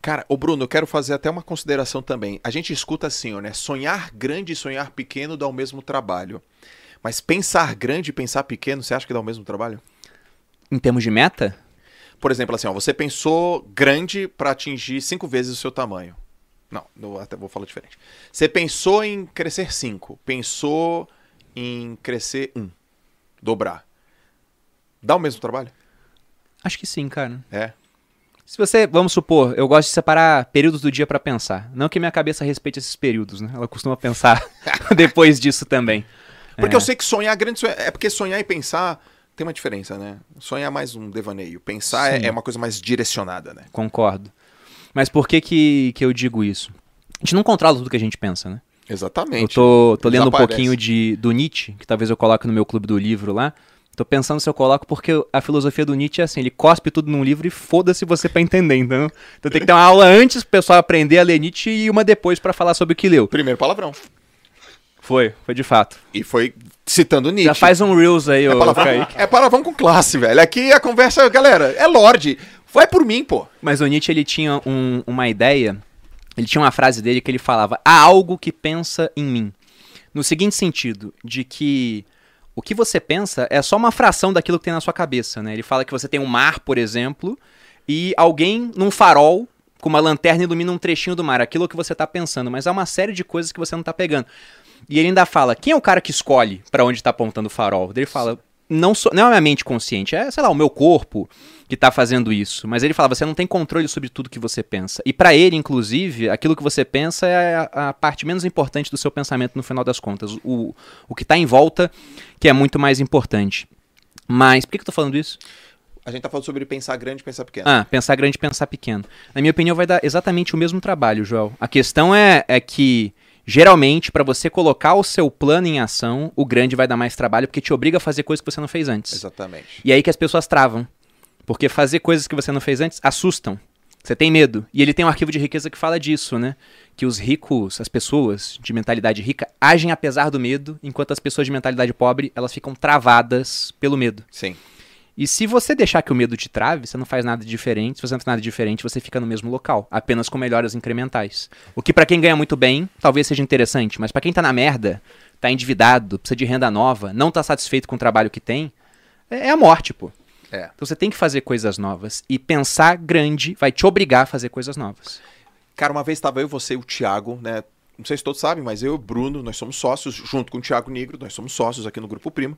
Cara, o Bruno, eu quero fazer até uma consideração também. A gente escuta assim, ó, né? Sonhar grande e sonhar pequeno dá o mesmo trabalho. Mas pensar grande e pensar pequeno, você acha que dá o mesmo trabalho? Em termos de meta? Por exemplo, assim, ó, você pensou grande para atingir cinco vezes o seu tamanho. Não, eu até vou falar diferente. Você pensou em crescer cinco, pensou em crescer um, dobrar. Dá o mesmo trabalho? Acho que sim, cara. É. Se você, vamos supor, eu gosto de separar períodos do dia para pensar. Não que minha cabeça respeite esses períodos, né? Ela costuma pensar depois disso também. Porque É. eu sei que sonhar grande é porque sonhar e pensar tem uma diferença, né? Sonhar é mais um devaneio. Pensar é, é uma coisa mais direcionada, né? Concordo. Mas por que, que que eu digo isso? A gente não controla tudo que a gente pensa, né? Exatamente. Eu tô, tô lendo um pouquinho de, do Nietzsche, que talvez eu coloque no meu clube do livro lá. Tô pensando se eu coloco, porque a filosofia do Nietzsche é assim, ele cospe tudo num livro e foda-se você pra entender, entendeu? Então tem que ter uma aula antes pro pessoal aprender a ler Nietzsche e uma depois pra falar sobre o que leu. Primeiro palavrão. Foi, foi de fato. E foi citando Nietzsche. Já faz um Reels aí, é ô palavrão, Kaique. é palavrão com classe, velho. Aqui a conversa, galera, é Lorde. Vai por mim, pô. Mas o Nietzsche, ele tinha um- uma ideia, ele tinha uma frase dele que ele falava, há algo que pensa em mim. No seguinte sentido, de que o que você pensa é só uma fração daquilo que tem na sua cabeça, né? Ele fala que você tem um mar, por exemplo, e alguém num farol com uma lanterna ilumina um trechinho do mar, aquilo que você tá pensando, mas há uma série de coisas que você não tá pegando. E ele ainda fala, quem é o cara que escolhe pra onde tá apontando o farol? Ele fala, não, sou, não é a minha mente consciente, é, sei lá, o meu corpo que tá fazendo isso. Mas ele fala, você não tem controle sobre tudo que você pensa. E pra ele, inclusive, aquilo que você pensa é a, a parte menos importante do seu pensamento no final das contas. O, o que tá em volta que é muito mais importante. Mas, por que, que eu tô falando isso? A gente tá falando sobre pensar grande e pensar pequeno. Ah, pensar grande e pensar pequeno. Na minha opinião, vai dar exatamente o mesmo trabalho, Joel. A questão é, é que, geralmente, pra você colocar o seu plano em ação, o grande vai dar mais trabalho, porque te obriga a fazer coisas que você não fez antes. Exatamente. E aí que as pessoas travam. Porque fazer coisas que você não fez antes assustam. Você tem medo. E ele tem um arquivo de riqueza que fala disso, né? Que os ricos, as pessoas de mentalidade rica, agem apesar do medo, enquanto as pessoas de mentalidade pobre, elas ficam travadas pelo medo. Sim. E se você deixar que o medo te trave, você não faz nada diferente. Se você não faz nada diferente, você fica no mesmo local, apenas com melhoras incrementais. O que pra quem ganha muito bem, talvez seja interessante, mas pra quem tá na merda, tá endividado, precisa de renda nova, não tá satisfeito com o trabalho que tem, é é a morte, pô. É. Então você tem que fazer coisas novas e pensar grande vai te obrigar a fazer coisas novas. Cara, uma vez estava eu, você e o Thiago, né? Não sei se todos sabem, mas eu e o Bruno, nós somos sócios, junto com o Thiago Negro, nós somos sócios aqui no Grupo Primo.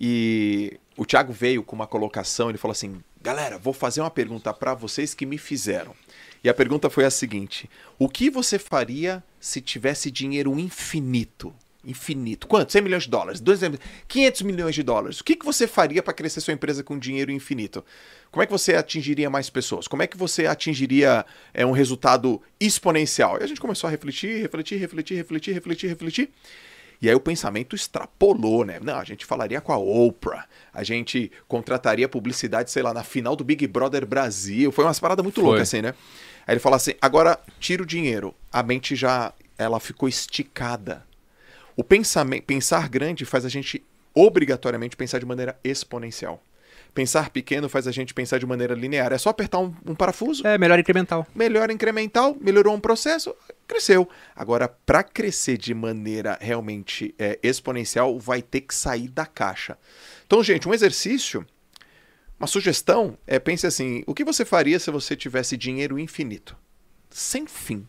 E o Thiago veio com uma colocação, ele falou assim: galera, vou fazer uma pergunta para vocês que me fizeram. E a pergunta foi a seguinte: O que você faria se tivesse dinheiro infinito? Infinito. Quanto? 100 milhões de dólares? 200, 500 milhões de dólares. O que, que você faria para crescer sua empresa com dinheiro infinito? Como é que você atingiria mais pessoas? Como é que você atingiria é, um resultado exponencial? E a gente começou a refletir, refletir, refletir, refletir, refletir, refletir. E aí o pensamento extrapolou, né? Não, a gente falaria com a Oprah, a gente contrataria publicidade, sei lá, na final do Big Brother Brasil. Foi umas paradas muito loucas assim, né? Aí ele fala assim: agora tira o dinheiro. A mente já ela ficou esticada. O pensamento, pensar grande faz a gente obrigatoriamente pensar de maneira exponencial. Pensar pequeno faz a gente pensar de maneira linear. É só apertar um, um parafuso, É melhor incremental. melhora incremental, melhorou um processo, cresceu. Agora, para crescer de maneira realmente é, exponencial, vai ter que sair da caixa. Então, gente, um exercício, uma sugestão é pense assim: o que você faria se você tivesse dinheiro infinito? Sem fim.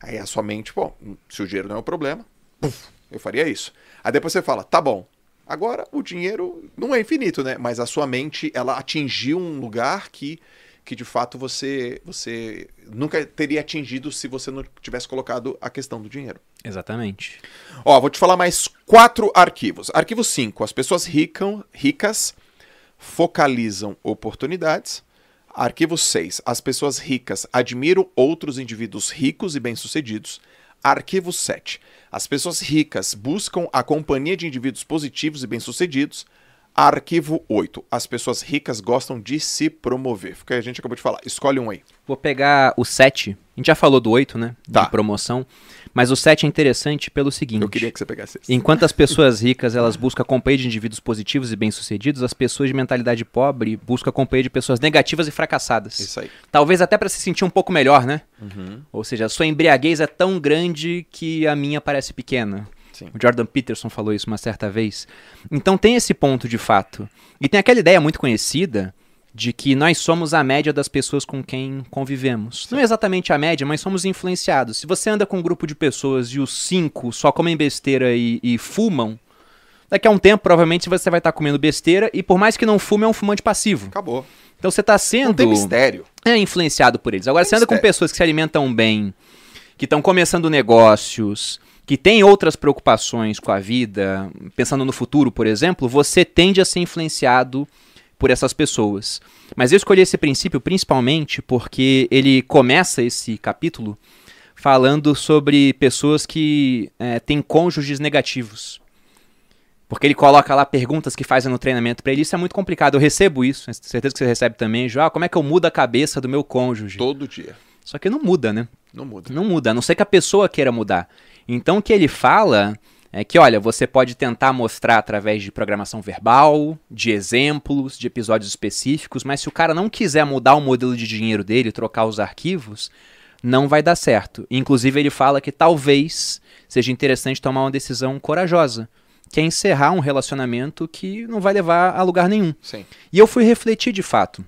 Aí a sua mente, bom, se o dinheiro não é o problema, puf, eu faria isso. Aí depois você fala, tá bom. Agora o dinheiro não é infinito, né? Mas a sua mente, ela atingiu um lugar que, que de fato você, você nunca teria atingido se você não tivesse colocado a questão do dinheiro. Exatamente. Ó, vou te falar mais quatro arquivos. Arquivo 5, as pessoas ricam, ricas focalizam oportunidades. Arquivo 6. As pessoas ricas admiram outros indivíduos ricos e bem-sucedidos. Arquivo 7. As pessoas ricas buscam a companhia de indivíduos positivos e bem-sucedidos. Arquivo 8. As pessoas ricas gostam de se promover. Foi o que a gente acabou de falar. Escolhe um aí. Vou pegar o 7. A gente já falou do 8, né? Tá. De promoção. Mas o 7 é interessante pelo seguinte. Eu queria que você pegasse esse. Enquanto as pessoas ricas elas buscam a companhia de indivíduos positivos e bem-sucedidos, as pessoas de mentalidade pobre buscam a companhia de pessoas negativas e fracassadas. Isso aí. Talvez até para se sentir um pouco melhor, né? Uhum. Ou seja, a sua embriaguez é tão grande que a minha parece pequena. Sim. O Jordan Peterson falou isso uma certa vez. Então tem esse ponto de fato. E tem aquela ideia muito conhecida de que nós somos a média das pessoas com quem convivemos. Não é exatamente a média, mas somos influenciados. Se você anda com um grupo de pessoas e os cinco só comem besteira e, e fumam, daqui a um tempo provavelmente você vai estar comendo besteira e por mais que não fume, é um fumante passivo. Acabou. Então você está sendo Não tem mistério. é influenciado por eles. Agora, você anda com pessoas que se alimentam bem, que estão começando negócios, que têm outras preocupações com a vida, pensando no futuro, por exemplo, você tende a ser influenciado por essas pessoas. Mas eu escolhi esse princípio principalmente porque ele começa esse capítulo falando sobre pessoas que eh, têm cônjuges negativos. Porque ele coloca lá perguntas que fazem no treinamento pra ele. Isso é muito complicado. Eu recebo isso. tenho certeza que você recebe também. João, como é que eu mudo a cabeça do meu cônjuge? Todo dia. Só que não muda, né? Não muda. Não muda, a não ser que a pessoa queira mudar. Então o que ele fala é que, olha, você pode tentar mostrar através de programação verbal, de exemplos, de episódios específicos, mas se o cara não quiser mudar o modelo de dinheiro dele, trocar os arquivos, não vai dar certo. Inclusive ele fala que talvez seja interessante tomar uma decisão corajosa, que é encerrar um relacionamento que não vai levar a lugar nenhum. Sim. E eu fui refletir de fato.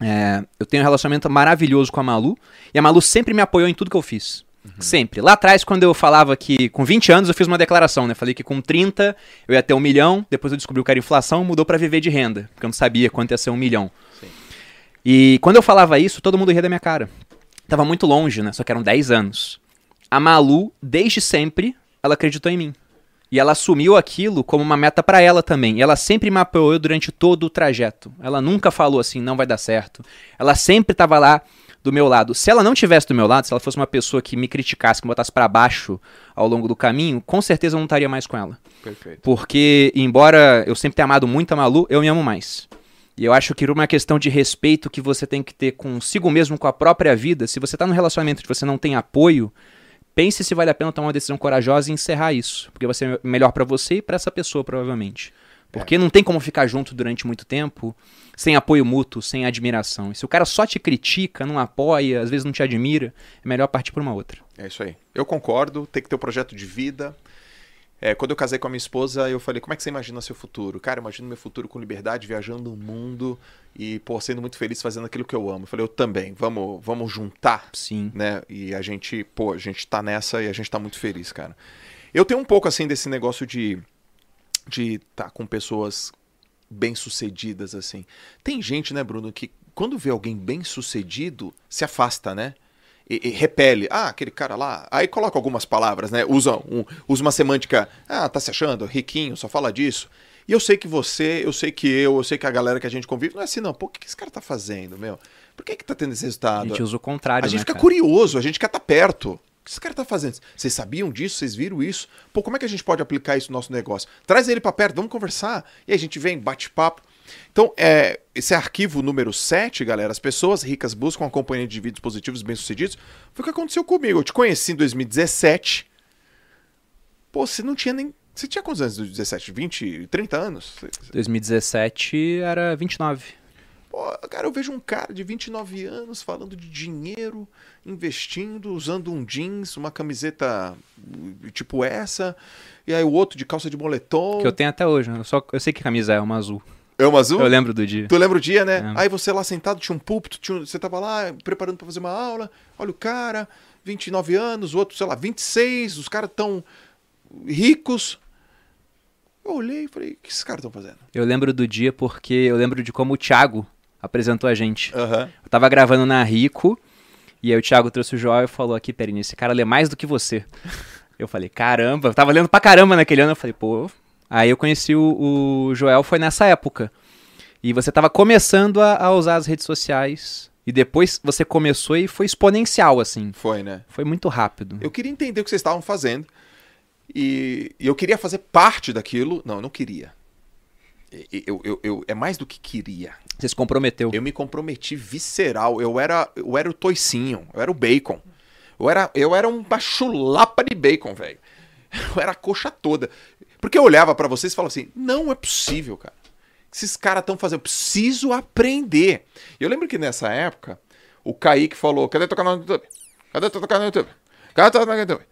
É, eu tenho um relacionamento maravilhoso com a Malu, e a Malu sempre me apoiou em tudo que eu fiz. Sempre. Lá atrás, quando eu falava que com 20 anos eu fiz uma declaração, né? Falei que com 30 eu ia ter um milhão, depois eu descobri que era inflação, mudou pra viver de renda, porque eu não sabia quanto ia ser um milhão. Sim. E quando eu falava isso, todo mundo ria da minha cara. Tava muito longe, né? Só que eram 10 anos. A Malu, desde sempre, ela acreditou em mim. E ela assumiu aquilo como uma meta pra ela também. E ela sempre me apoiou durante todo o trajeto. Ela nunca falou assim, não vai dar certo. Ela sempre tava lá do meu lado. Se ela não tivesse do meu lado, se ela fosse uma pessoa que me criticasse, que me botasse pra baixo ao longo do caminho, com certeza eu não estaria mais com ela. Perfeito. Porque, embora eu sempre tenha amado muito a Malu, eu me amo mais. E eu acho que uma questão de respeito que você tem que ter consigo mesmo, com a própria vida, se você tá num relacionamento que você não tem apoio, pense se vale a pena tomar uma decisão corajosa e encerrar isso. Porque vai ser melhor pra você e pra essa pessoa, provavelmente. Porque não tem como ficar junto durante muito tempo sem apoio mútuo, sem admiração. E se o cara só te critica, não apoia, às vezes não te admira, é melhor partir por uma outra. É isso aí. Eu concordo, tem que ter um projeto de vida. É, quando eu casei com a minha esposa, eu falei, como é que você imagina seu futuro? Cara, eu imagino meu futuro com liberdade, viajando o mundo e, pô, sendo muito feliz fazendo aquilo que eu amo. Eu falei, eu também, vamos, vamos juntar, Sim. né? E a gente, pô, a gente tá nessa e a gente tá muito feliz, cara. Eu tenho um pouco, assim, desse negócio de de estar com pessoas bem-sucedidas, assim. Tem gente, né, Bruno, que quando vê alguém bem-sucedido, se afasta, né? E, e repele. Ah, aquele cara lá. Aí coloca algumas palavras, né? Usa, um, usa uma semântica. Ah, tá se achando? Riquinho, só fala disso. E eu sei que você, eu sei que eu, eu sei que a galera que a gente convive não é assim, não. Pô, o que que esse cara tá fazendo, meu? Por que que tá tendo esse A resultado? gente usa o contrário, A gente né, fica cara? curioso, a gente quer estar perto. Que esse cara tá fazendo? Vocês sabiam disso? Vocês viram isso? Pô, como é que a gente pode aplicar isso no nosso negócio? Traz ele para perto, vamos conversar. E aí a gente vem, bate papo. Então, é, esse arquivo número 7, galera, as pessoas ricas buscam a companhia de indivíduos positivos bem-sucedidos. Foi o que aconteceu comigo. Eu te conheci em 2017. Pô, você não tinha nem. Você tinha quantos anos em 2017? 20, 30 anos? 2017 era 29. Pô, cara, eu vejo um cara de 29 anos falando de dinheiro, investindo, usando um jeans, uma camiseta uh, tipo essa, e aí o outro de calça de moletom. Que eu tenho até hoje. né? Eu, só, eu sei que camisa é uma azul. É uma azul? Eu lembro do dia. Tu lembra o dia, né? É. Aí você lá sentado, tinha um púlpito, tinha você tava lá preparando pra fazer uma aula, olha o cara, 29 anos, o outro, sei lá, 26, os caras tão ricos. Eu olhei e falei, o que esses caras estão fazendo? Eu lembro do dia porque eu lembro de como o Thiago apresentou a gente. Aham. Eu tava gravando na Rico, e aí o Thiago trouxe o Joel e falou aqui, Perini, esse cara lê mais do que você. Eu falei, caramba, eu tava lendo pra caramba naquele ano. Eu falei, pô. Aí eu conheci o, o Joel, foi nessa época. E você tava começando a, a usar as redes sociais. E depois você começou e foi exponencial, assim. Foi, né? Foi muito rápido. Eu queria entender o que vocês estavam fazendo. E, e eu queria fazer parte daquilo. Não, eu não queria. Eu, eu, eu- é mais do que queria. Você se comprometeu. Eu me comprometi visceral. Eu era, eu era o toicinho. Eu era o bacon. Eu era, eu era uma chulapa de bacon, velho. Eu era a coxa toda. Porque eu olhava pra vocês e falava assim: não é possível, cara. Esses caras estão fazendo. Eu preciso aprender. Eu lembro que nessa época, o Kaique falou: cadê teu canal no YouTube? Cadê teu canal no YouTube? Cadê teu canal no YouTube?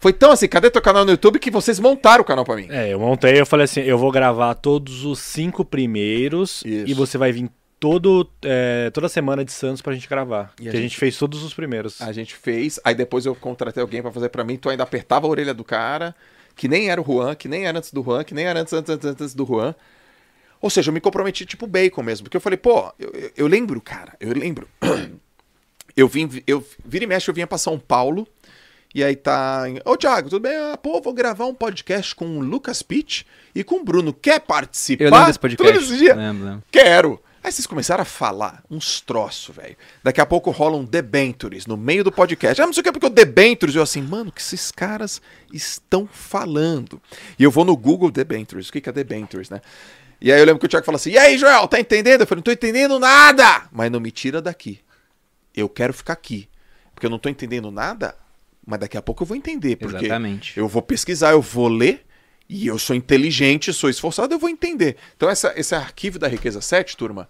Foi tão assim, cadê teu canal no YouTube que vocês montaram o canal pra mim. É, eu montei, eu falei assim, eu vou gravar todos os cinco primeiros Isso. e você vai vir todo, é, toda semana de Santos pra gente gravar. E que a gente- gente fez todos os primeiros. A gente fez, aí depois eu contratei alguém pra fazer pra mim, tu ainda apertava a orelha do cara, que nem era o Juan, que nem era antes do Juan, que nem era antes, antes, antes, antes do Juan. Ou seja, eu me comprometi tipo bacon mesmo, porque eu falei, pô, eu, eu- eu lembro, cara, eu lembro. Eu vim, eu vira e mexe, eu vinha pra São Paulo, e aí tá. Ô, Thiago, tudo bem? Ah, pô, vou gravar um podcast com o Lucas Pitt e com o Bruno. Quer participar? Eu lembro desse podcast. Todos os dias. Lembro, lembro. Quero. Aí vocês começaram a falar uns troços, velho. Daqui a pouco rolam debentures no meio do podcast. Ah, não sei o que, é porque o debentures. Eu assim, mano, o que esses caras estão falando? E eu vou no Google debentures. O que que é debentures, né? E aí eu lembro que o Thiago falou assim, e aí, Joel, tá entendendo? Eu falei, não tô entendendo nada! Mas não me tira daqui. Eu quero ficar aqui. Porque eu não tô entendendo nada, mas daqui a pouco eu vou entender. Porque Exatamente. eu vou pesquisar, eu vou ler, e eu sou inteligente, sou esforçado, eu vou entender. Então, essa, esse arquivo da riqueza 7, turma,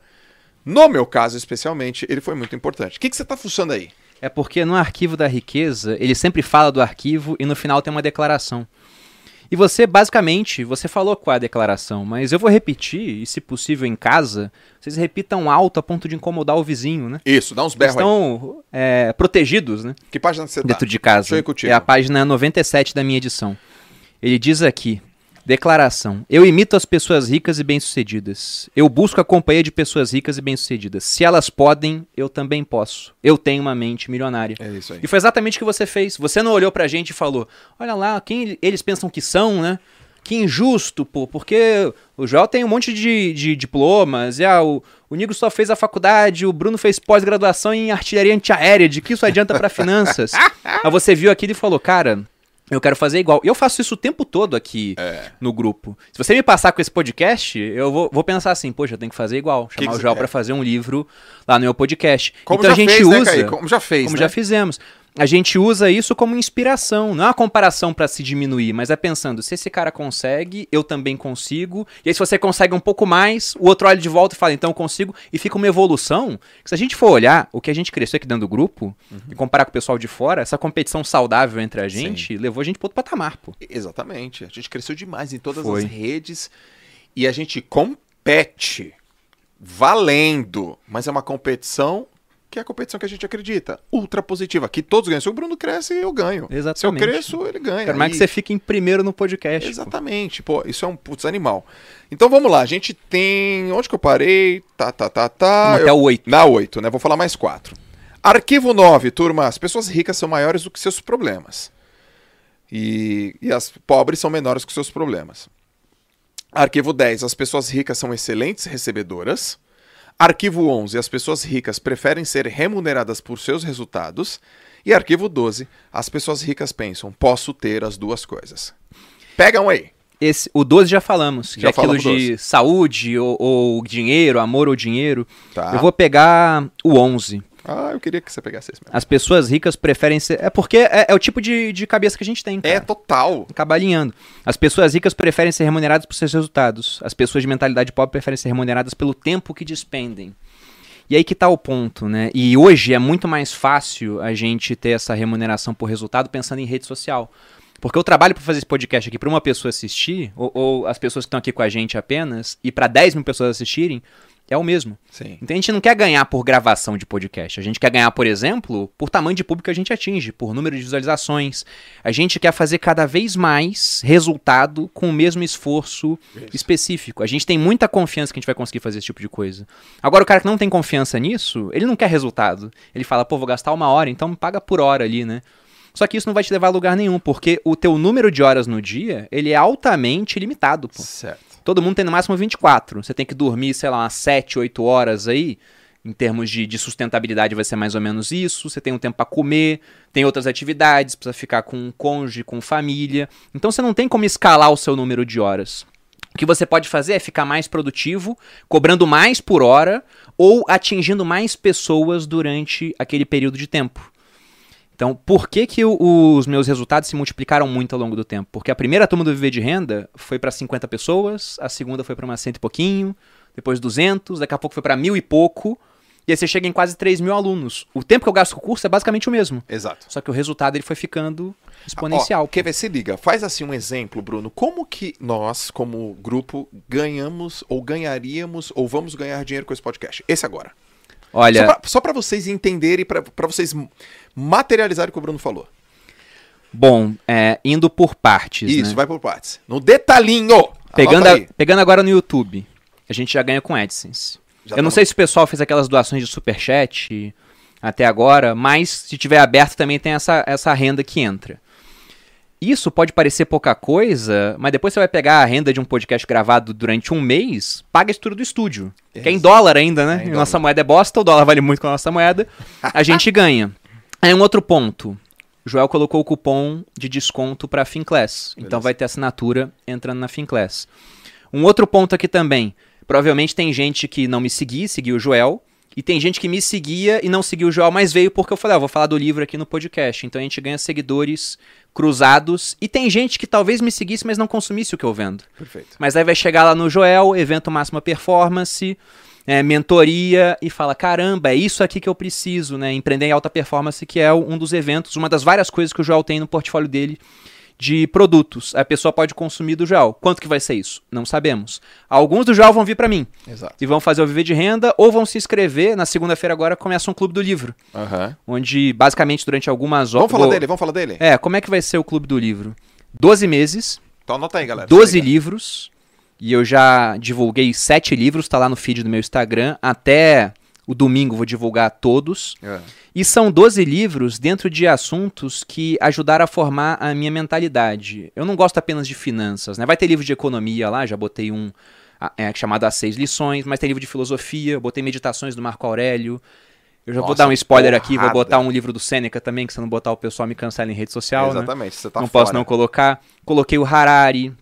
no meu caso especialmente, ele foi muito importante. O que, que você está fuçando aí? É porque no arquivo da riqueza, ele sempre fala do arquivo e no final tem uma declaração. E você, basicamente, você falou qual é a declaração, mas eu vou repetir, e se possível em casa, vocês repitam alto a ponto de incomodar o vizinho, né? Isso, dá uns Eles berros aí. estão é, protegidos, né? Que página você tá? dentro de casa. Deixa eu ir contigo. É a página 97 da minha edição. Ele diz aqui: Declaração. Eu imito as pessoas ricas e bem-sucedidas. Eu busco a companhia de pessoas ricas e bem-sucedidas. Se elas podem, eu também posso. Eu tenho uma mente milionária. É isso aí. E foi exatamente o que você fez. Você não olhou pra gente e falou: Olha lá, quem eles pensam que são, né? Que injusto, pô, porque o Joel tem um monte de, de diplomas, e ah, o, o Nigo só fez a faculdade, o Bruno fez pós-graduação em artilharia antiaérea, de que isso adianta pra finanças? Aí você viu aquilo e falou, cara, eu quero fazer igual. E eu faço isso o tempo todo aqui É. no grupo. Se você me passar com esse podcast, eu vou, vou pensar assim, poxa, eu tenho que fazer igual. Chamar que o você- Joel é. pra fazer um livro lá no meu podcast. Como então já a gente fez, né, usa. Caí? Como já fez, como né? já fizemos. A gente usa isso como inspiração, não é uma comparação pra se diminuir, mas é pensando, se esse cara consegue, eu também consigo. E aí se você consegue um pouco mais, o outro olha de volta e fala, então eu consigo, e fica uma evolução. Se a gente for olhar o que a gente cresceu aqui dentro do grupo e comparar com o pessoal de fora, essa competição saudável entre a gente levou a gente pro outro patamar, pô. Exatamente. A gente cresceu demais em todas Foi. as redes e a gente compete valendo, mas é uma competição que é a competição que a gente acredita, ultra positiva, que todos ganham. Se o Bruno cresce, eu ganho. Exatamente. Se eu cresço, ele ganha. Quero mais E- que você fique em primeiro no podcast. pô. Exatamente, pô, isso é um putz animal. Então vamos lá, a gente tem. Onde que eu parei? Tá, tá, tá, tá. Vamos Eu- até o 8. Na 8, né? Vou falar mais 4. Arquivo 9, turma. As pessoas ricas são maiores do que seus problemas. E, e as pobres são menores que seus problemas. Arquivo 10, as pessoas ricas são excelentes recebedoras. Arquivo 11, as pessoas ricas preferem ser remuneradas por seus resultados. E arquivo 12, as pessoas ricas pensam, posso ter as duas coisas. Pegam aí. Esse, o 12 já falamos, que Já é aquilo de saúde ou, ou dinheiro, amor ou dinheiro. Tá. Eu vou pegar o 11. Ah, eu queria que você pegasse esse mesmo. As pessoas ricas preferem ser. É porque é, é o tipo de, de cabeça que a gente tem, cara. É total. Acaba alinhando. As pessoas ricas preferem ser remuneradas por seus resultados. As pessoas de mentalidade pobre preferem ser remuneradas pelo tempo que despendem. E aí que tá o ponto, né? E hoje é muito mais fácil a gente ter essa remuneração por resultado pensando em rede social. Porque eu trabalho para fazer esse podcast aqui para uma pessoa assistir, ou, ou as pessoas que estão aqui com a gente apenas, e para 10 mil pessoas assistirem, é o mesmo. Sim. Então a gente não quer ganhar por gravação de podcast. A gente quer ganhar, por exemplo, por tamanho de público que a gente atinge, por número de visualizações. A gente quer fazer cada vez mais resultado com o mesmo esforço específico. A gente tem muita confiança que a gente vai conseguir fazer esse tipo de coisa. Agora, o cara que não tem confiança nisso, ele não quer resultado. Ele fala, pô, vou gastar uma hora, então paga por hora ali, né? Só que isso não vai te levar a lugar nenhum, porque o teu número de horas no dia, ele é altamente limitado, pô. Certo. Todo mundo tem no máximo 24. Você tem que dormir, sei lá, umas 7, 8 horas aí. Em termos de, de sustentabilidade vai ser mais ou menos isso. Você tem um tempo pra comer, tem outras atividades, precisa ficar com um cônjuge, com família. Então você não tem como escalar o seu número de horas. O que você pode fazer é ficar mais produtivo, cobrando mais por hora ou atingindo mais pessoas durante aquele período de tempo. Então, por que, que o- os meus resultados se multiplicaram muito ao longo do tempo? Porque a primeira turma do Viver de Renda foi para 50 pessoas, a segunda foi para umas cento e pouquinho, depois 200, daqui a pouco foi para mil e pouco, e aí você chega em quase 3 mil alunos. O tempo que eu gasto com o curso é basicamente o mesmo. Exato. Só que o resultado ele foi ficando exponencial. Ó, quer ver? Se liga. Faz assim um exemplo, Bruno. Como que nós, como grupo, ganhamos ou ganharíamos ou vamos ganhar dinheiro com esse podcast? Esse agora. Olha, Só pra vocês entenderem, pra vocês materializarem o que o Bruno falou. bom, é, indo por partes, Isso, né? vai por partes. No detalhinho! Pegando, a- pegando agora no YouTube, a gente já ganha com AdSense. Já eu tá não no- sei se o pessoal fez aquelas doações de superchat até agora, mas se tiver aberto também tem essa, essa renda que entra. Isso pode parecer pouca coisa, mas depois você vai pegar a renda de um podcast gravado durante um mês, paga isso tudo do estúdio. Que é em Isso. dólar ainda, né? É nossa moeda é bosta, o dólar vale muito com a nossa moeda. A gente ganha. Aí um outro ponto. O Joel colocou o cupom de desconto para Finclass. Então Beleza. vai ter assinatura entrando na Finclass. Um outro ponto aqui também. Provavelmente tem gente que não me seguia, seguiu o Joel. E tem gente que me seguia e não seguiu o Joel, mas veio porque eu falei, ah, vou falar do livro aqui no podcast. Então a gente ganha seguidores cruzados. E tem gente que talvez me seguisse, mas não consumisse o que eu vendo. Perfeito. Mas aí vai chegar lá no Joel, evento máxima performance, é, mentoria, e fala: caramba, é isso aqui que eu preciso, né? Empreender em alta performance, que é um dos eventos, uma das várias coisas que o Joel tem no portfólio dele de produtos. A pessoa pode consumir do Joel. Quanto que vai ser isso? Não sabemos. Alguns do Joel vão vir para mim Exato. e vão fazer o Viver de Renda ou vão se inscrever. Na segunda-feira agora começa um clube do livro, Aham. onde basicamente durante algumas horas. Vamos falar dele, vamos falar dele? É, como é que vai ser o clube do livro? 12 meses, Então anota aí, galera. 12 Se liga. livros. E eu já divulguei 7 livros, tá lá no feed do meu Instagram. Até o domingo vou divulgar todos. É. E são 12 livros dentro de assuntos que ajudaram a formar a minha mentalidade. Eu não gosto apenas de finanças, né? Vai ter livro de economia lá, já botei um é, chamado As Seis Lições, mas tem livro de filosofia, botei meditações do Marco Aurélio. Eu já vou Nossa, dar um spoiler aqui, vou porrada. botar um livro do Sêneca também, que se não botar o pessoal me cancela em rede social, né? Exatamente, você tá não fora. posso não colocar. Coloquei o Harari,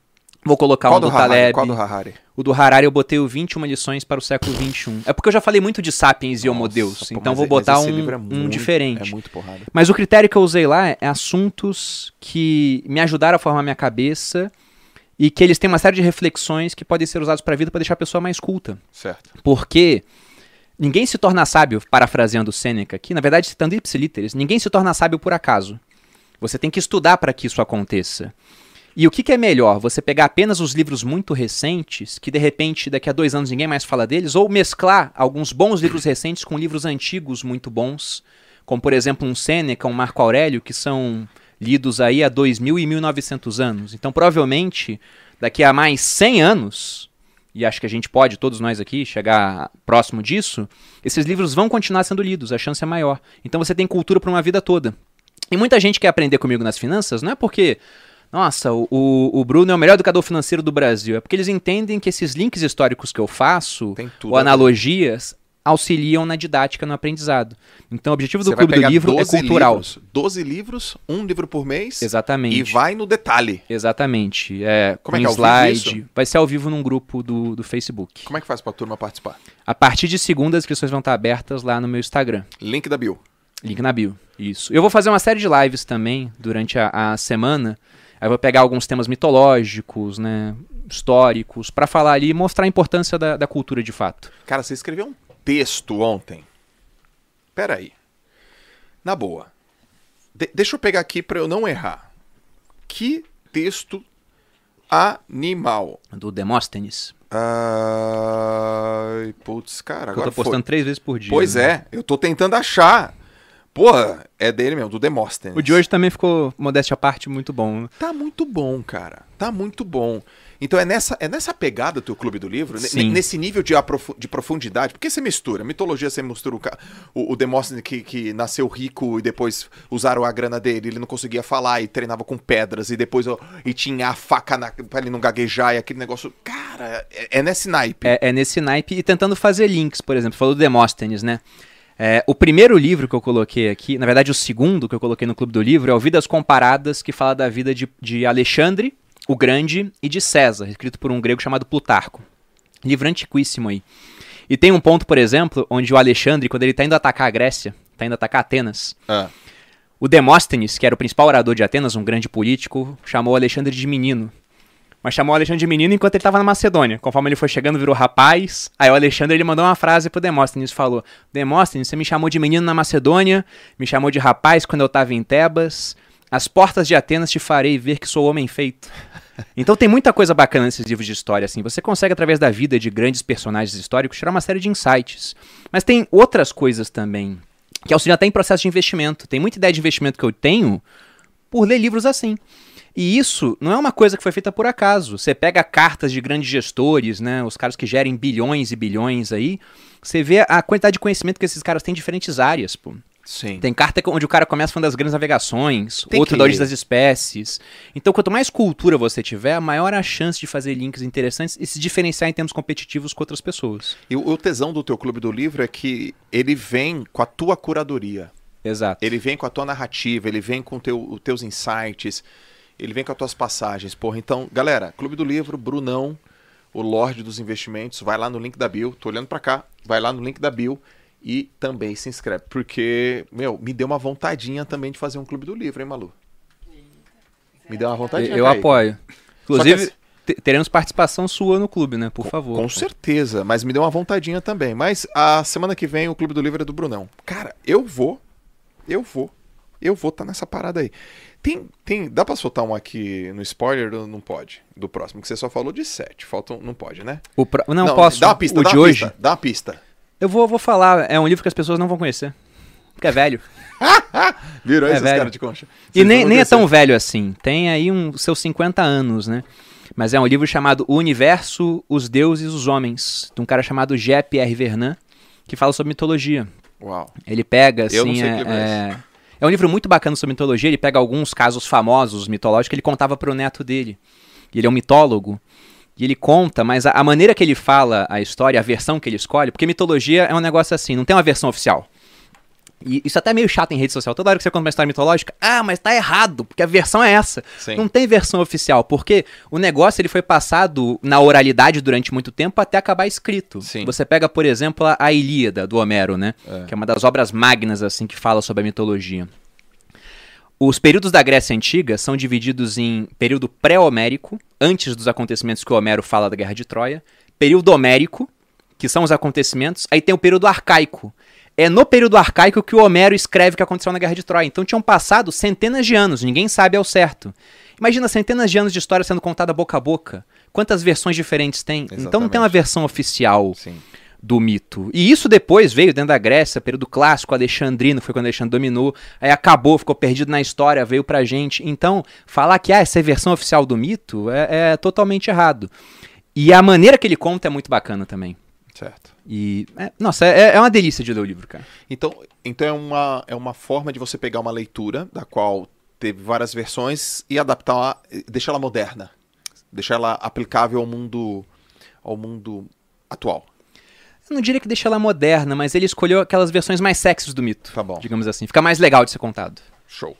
vou colocar Qual um do do, Harari? Taleb. Qual do Harari? O do Harari eu botei o 21 lições para o século 21. É porque eu já falei muito de Sapiens e Homo Deus, pô, então vou botar um, é um muito- diferente. É muito porrada. Mas o critério que eu usei lá é assuntos que me ajudaram a formar minha cabeça e que eles têm uma série de reflexões que podem ser usados para a vida para deixar a pessoa mais culta. Certo. Porque ninguém se torna sábio, parafraseando Sêneca aqui, na verdade citando ipsilíteres, ninguém se torna sábio por acaso. Você tem que estudar para que isso aconteça. E o que, que é melhor? Você pegar apenas os livros muito recentes, que de repente daqui a dois anos ninguém mais fala deles, ou mesclar alguns bons livros recentes com livros antigos muito bons, como por exemplo um Sêneca, um Marco Aurélio, que são lidos aí há 2.000 e 1.900 anos. Então provavelmente daqui a mais 100 anos, e acho que a gente pode, todos nós aqui, chegar próximo disso, esses livros vão continuar sendo lidos, a chance é maior. Então você tem cultura para uma vida toda. E muita gente quer aprender comigo nas finanças, não é porque, nossa, o, o- Bruno é o melhor educador financeiro do Brasil, é porque eles entendem que esses links históricos que eu faço, ou a analogias, auxiliam na didática, no aprendizado. Então o objetivo do Você Clube do Livro é 12 cultural. Livros, 12 livros, um livro por mês. Exatamente. E vai no detalhe. Exatamente. É, Como é que é, ao vivo slide. Vai ser ao vivo num grupo do, do Facebook. Como é que faz pra turma participar? A partir de segunda, as inscrições vão estar abertas lá no meu Instagram. Link da bio. Link na bio. Isso. Eu vou fazer uma série de lives também durante a, a semana. Aí eu vou pegar alguns temas mitológicos, né, históricos, pra falar ali e mostrar a importância da, da cultura de fato. Cara, você escreveu um texto ontem. Pera aí. Na boa. De- deixa eu pegar aqui pra eu não errar. Que texto animal. Do Demóstenes. Ai, putz, cara, eu agora tô postando foi. três vezes por dia. Pois né? é, eu tô tentando achar. Porra, é dele mesmo, do Demóstenes. O de hoje também ficou, modéstia à parte, muito bom. Tá muito bom, cara. Tá muito bom. Então é nessa, é nessa pegada o teu clube do livro? Nesse nível de, de profundidade? Porque você mistura, mitologia você mistura o, o, o Demóstenes que, que nasceu rico e depois usaram a grana dele, ele não conseguia falar e treinava com pedras e depois e tinha a faca na, pra ele não gaguejar e aquele negócio. Cara, é, é nesse naipe. É, é nesse naipe e tentando fazer links, por exemplo, falou do Demóstenes, né? É, o primeiro livro que eu coloquei aqui, na verdade o segundo que eu coloquei no Clube do Livro, é o Vidas Comparadas, que fala da vida de, de Alexandre, o Grande, e de César, escrito por um grego chamado Plutarco. Livro antiquíssimo aí. E tem um ponto, por exemplo, onde o Alexandre, quando ele tá indo atacar a Grécia, tá indo atacar Atenas, Ah, o Demóstenes, que era o principal orador de Atenas, um grande político, chamou Alexandre de menino. Mas chamou o Alexandre de menino enquanto ele estava na Macedônia. Conforme ele foi chegando, virou rapaz. Aí o Alexandre ele mandou uma frase pro Demóstenes, falou: "Demóstenes, você me chamou de menino na Macedônia, me chamou de rapaz quando eu estava em Tebas. As portas de Atenas te farei ver que sou homem feito." Então tem muita coisa bacana nesses livros de história, assim. Você consegue, através da vida de grandes personagens históricos, tirar uma série de insights. Mas tem outras coisas também que auxiliam até em processo de investimento. Tem muita ideia de investimento que eu tenho por ler livros assim. E isso não é uma coisa que foi feita por acaso. Você pega cartas de grandes gestores, né, os caras que gerem bilhões e bilhões aí, você vê a quantidade de conhecimento que esses caras têm em diferentes áreas, pô. sim. Tem carta onde o cara começa falando das grandes navegações, Tem outro que da origem das espécies. Então, quanto mais cultura você tiver, maior a chance de fazer links interessantes e se diferenciar em termos competitivos com outras pessoas. E o, o tesão do teu clube do livro é que ele vem com a tua curadoria. Exato. Ele vem com a tua narrativa, ele vem com teu, os teus insights, ele vem com as tuas passagens. Porra, então, galera, Clube do Livro, Brunão, o Lorde dos Investimentos, vai lá no link da Bill, tô olhando pra cá, vai lá no link da Bill e também se inscreve, porque, meu, me deu uma vontadinha também de fazer um Clube do Livro, hein, Malu? Me deu uma vontadinha. Eu Kaique. apoio. Que Inclusive, assim- te- teremos participação sua no clube, né? Por favor. Com certeza, mas me deu uma vontadinha também. Mas a semana que vem o Clube do Livro é do Brunão. Cara, eu vou. Eu vou. Eu vou estar nessa parada aí. Tem, tem, dá pra soltar um aqui no spoiler ou não pode? Do próximo, que você só falou de sete. Falta um, não pode, né? O pro- Não, posso. Dá uma pista, o dá de uma hoje. pista. Dá uma pista. Eu vou, vou falar. É um livro que as pessoas não vão conhecer. Porque é velho. Virou É esses caras de concha. E Vocês nem, vão nem é tão velho assim. Tem aí um, seus 50 anos, né? Mas é um livro chamado O Universo, os Deuses e os Homens, de um cara chamado G.P.R. Vernon, que fala sobre mitologia. Uau. Ele pega, Eu não assim. sei é, é é... um livro muito bacana sobre mitologia. Ele pega alguns casos famosos mitológicos que ele contava pro neto dele. Ele é um mitólogo. E ele conta, mas a, a maneira que ele fala a história, a versão que ele escolhe, porque mitologia é um negócio assim, não tem uma versão oficial. E isso até é meio chato em rede social. Toda hora que você conta uma história mitológica, ah, mas tá errado, porque a versão é essa. Sim. Não tem versão oficial, porque o negócio ele foi passado na oralidade durante muito tempo até acabar escrito. Sim. Você pega, por exemplo, a, Ilíada do Homero, né? Que é uma das obras magnas assim que fala sobre a mitologia. Os períodos da Grécia Antiga são divididos em período pré-homérico, antes dos acontecimentos que o Homero fala da Guerra de Troia, período homérico, que são os acontecimentos, aí tem o período arcaico. É no período arcaico que o Homero escreve o que aconteceu na Guerra de Troia. Então tinham passado centenas de anos, ninguém sabe ao certo. Imagina centenas de anos de história sendo contada boca a boca. Quantas versões diferentes tem? Então não Exatamente. tem uma versão oficial Sim. do mito. E isso depois veio dentro da Grécia, período clássico, alexandrino, foi quando Alexandre dominou, aí acabou, ficou perdido na história, veio pra gente. Então, falar que ah, essa é a versão oficial do mito é, é totalmente errado. E a maneira que ele conta é muito bacana também. Certo. E, é- nossa, é, é uma delícia de ler o livro, cara. Então, então é, uma, é uma forma de você pegar uma leitura, da qual teve várias versões, e adaptar, deixar ela moderna. Deixar ela aplicável ao mundo, ao mundo atual. Eu não diria que deixa ela moderna, mas ele escolheu aquelas versões mais sexys do mito. Tá bom. Digamos assim. Fica mais legal de ser contado. Show.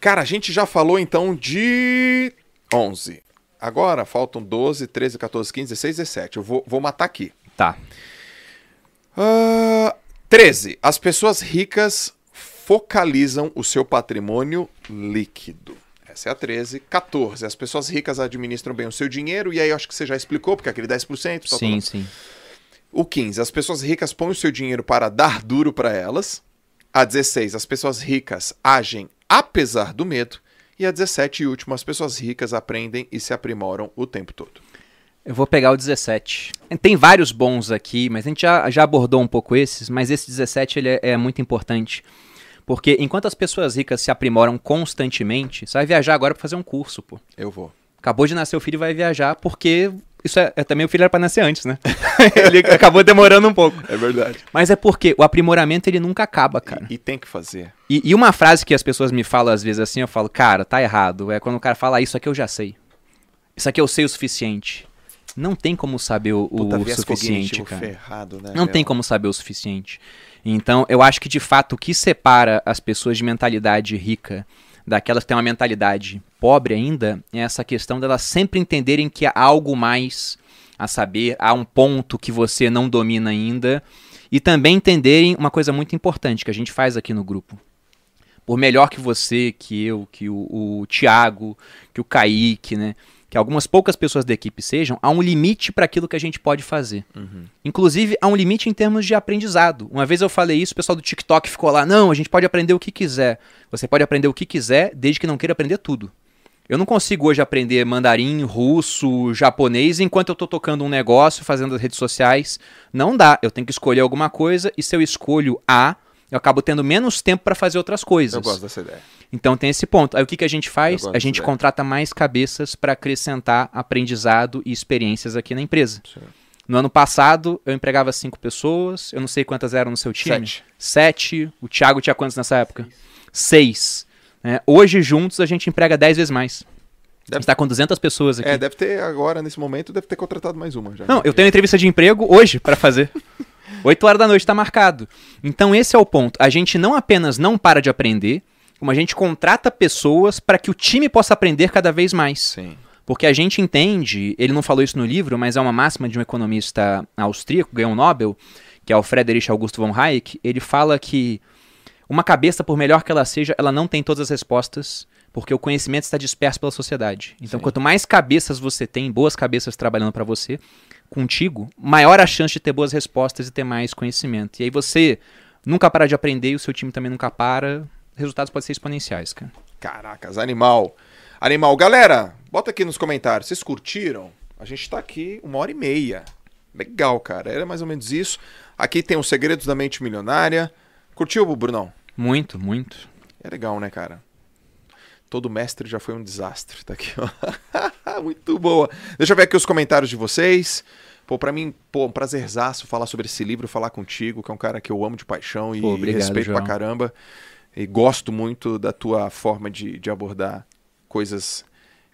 Cara, a gente já falou então de 11. Agora faltam 12, 13, 14, 15, 16, 17. Eu vou, vou matar aqui. Tá. Ah, 13. As pessoas ricas focalizam o seu patrimônio líquido. Essa é a 13. 14. As pessoas ricas administram bem o seu dinheiro. E aí eu acho que você já explicou, porque é aquele 10%. tal, tal, Sim, tal. sim. O 15. As pessoas ricas põem o seu dinheiro para dar duro para elas. A 16. As pessoas ricas agem apesar do medo. E a 17 e último. As pessoas ricas aprendem e se aprimoram o tempo todo. Eu vou pegar o 17. Tem vários bons aqui, mas a gente já, já abordou um pouco esses, mas esse 17 ele é, é muito importante. Porque enquanto as pessoas ricas se aprimoram constantemente, você vai viajar agora para fazer um curso, pô. Eu vou. Acabou de nascer o filho e vai viajar porque isso é, é também o filho era para nascer antes, né? ele acabou demorando um pouco. É verdade. Mas é porque o aprimoramento ele nunca acaba, cara. E, e tem que fazer. E, e, uma frase que as pessoas me falam às vezes assim, eu falo, cara, tá errado. É quando o cara fala, ah, isso aqui eu já sei. Isso aqui eu sei o suficiente. Não tem como saber o, Puta, o suficiente, cara. Ferrado, né, Não meu? tem como saber o suficiente. Então, eu acho que de fato o que separa as pessoas de mentalidade rica daquelas que têm uma mentalidade pobre ainda é essa questão delas sempre entenderem que há algo mais a saber, há um ponto que você não domina ainda e também entenderem uma coisa muito importante que a gente faz aqui no grupo. Por melhor que você, que eu, que o, o Tiago, que o Kaique, né? Que algumas poucas pessoas da equipe sejam, há um limite para aquilo que a gente pode fazer. Uhum. Inclusive, há um limite em termos de aprendizado. Uma vez eu falei isso, o pessoal do TikTok ficou lá: não, a gente pode aprender o que quiser. Você pode aprender o que quiser, desde que não queira aprender tudo. Eu não consigo hoje aprender mandarim, russo, japonês enquanto eu estou tocando um negócio, fazendo as redes sociais. Não dá. Eu tenho que escolher alguma coisa e se eu escolho A, eu acabo tendo menos tempo para fazer outras coisas. Eu gosto dessa ideia. Então tem esse ponto. Aí o que, que a gente faz? A gente contrata mais cabeças para acrescentar aprendizado e experiências aqui na empresa. Sim. No ano passado, eu empregava cinco pessoas. Eu não sei quantas eram no seu time. Sete. Sete. O Thiago tinha quantos nessa época? Seis. É, hoje, juntos, a gente emprega dez vezes mais. Deve- A gente tá com 200 pessoas aqui. É, deve ter agora, nesse momento, deve ter contratado mais uma já. Não, eu tenho entrevista de emprego hoje para fazer. 8 horas da noite está marcado. Então esse é o ponto. A gente não apenas não para de aprender, como a gente contrata pessoas para que o time possa aprender cada vez mais. Sim. Porque a gente entende, ele não falou isso no livro, mas é uma máxima de um economista austríaco, ganhou um Nobel, que é o Friedrich Augusto von Hayek, ele fala que uma cabeça, por melhor que ela seja, ela não tem todas as respostas, porque o conhecimento está disperso pela sociedade. Então, Sim. quanto mais cabeças você tem, boas cabeças trabalhando para você, contigo, maior a chance de ter boas respostas e ter mais conhecimento. E aí você nunca para de aprender e o seu time também nunca para. Resultados podem ser exponenciais, cara. Caracas, animal. Animal. Galera, bota aqui nos comentários. Vocês curtiram? A gente tá aqui uma hora e meia. Legal, cara. Era mais ou menos isso. Aqui tem os segredos da mente milionária. Curtiu, Brunão? Muito, muito. É legal, né, cara? Todo mestre já foi um desastre. Tá aqui, ó. Muito boa. Deixa eu ver aqui os comentários de vocês. Pô, pra mim, pô, um prazerzaço falar sobre esse livro, falar contigo, que é um cara que eu amo de paixão e Pô, obrigado, respeito João. pra caramba. E gosto muito da tua forma de, de abordar coisas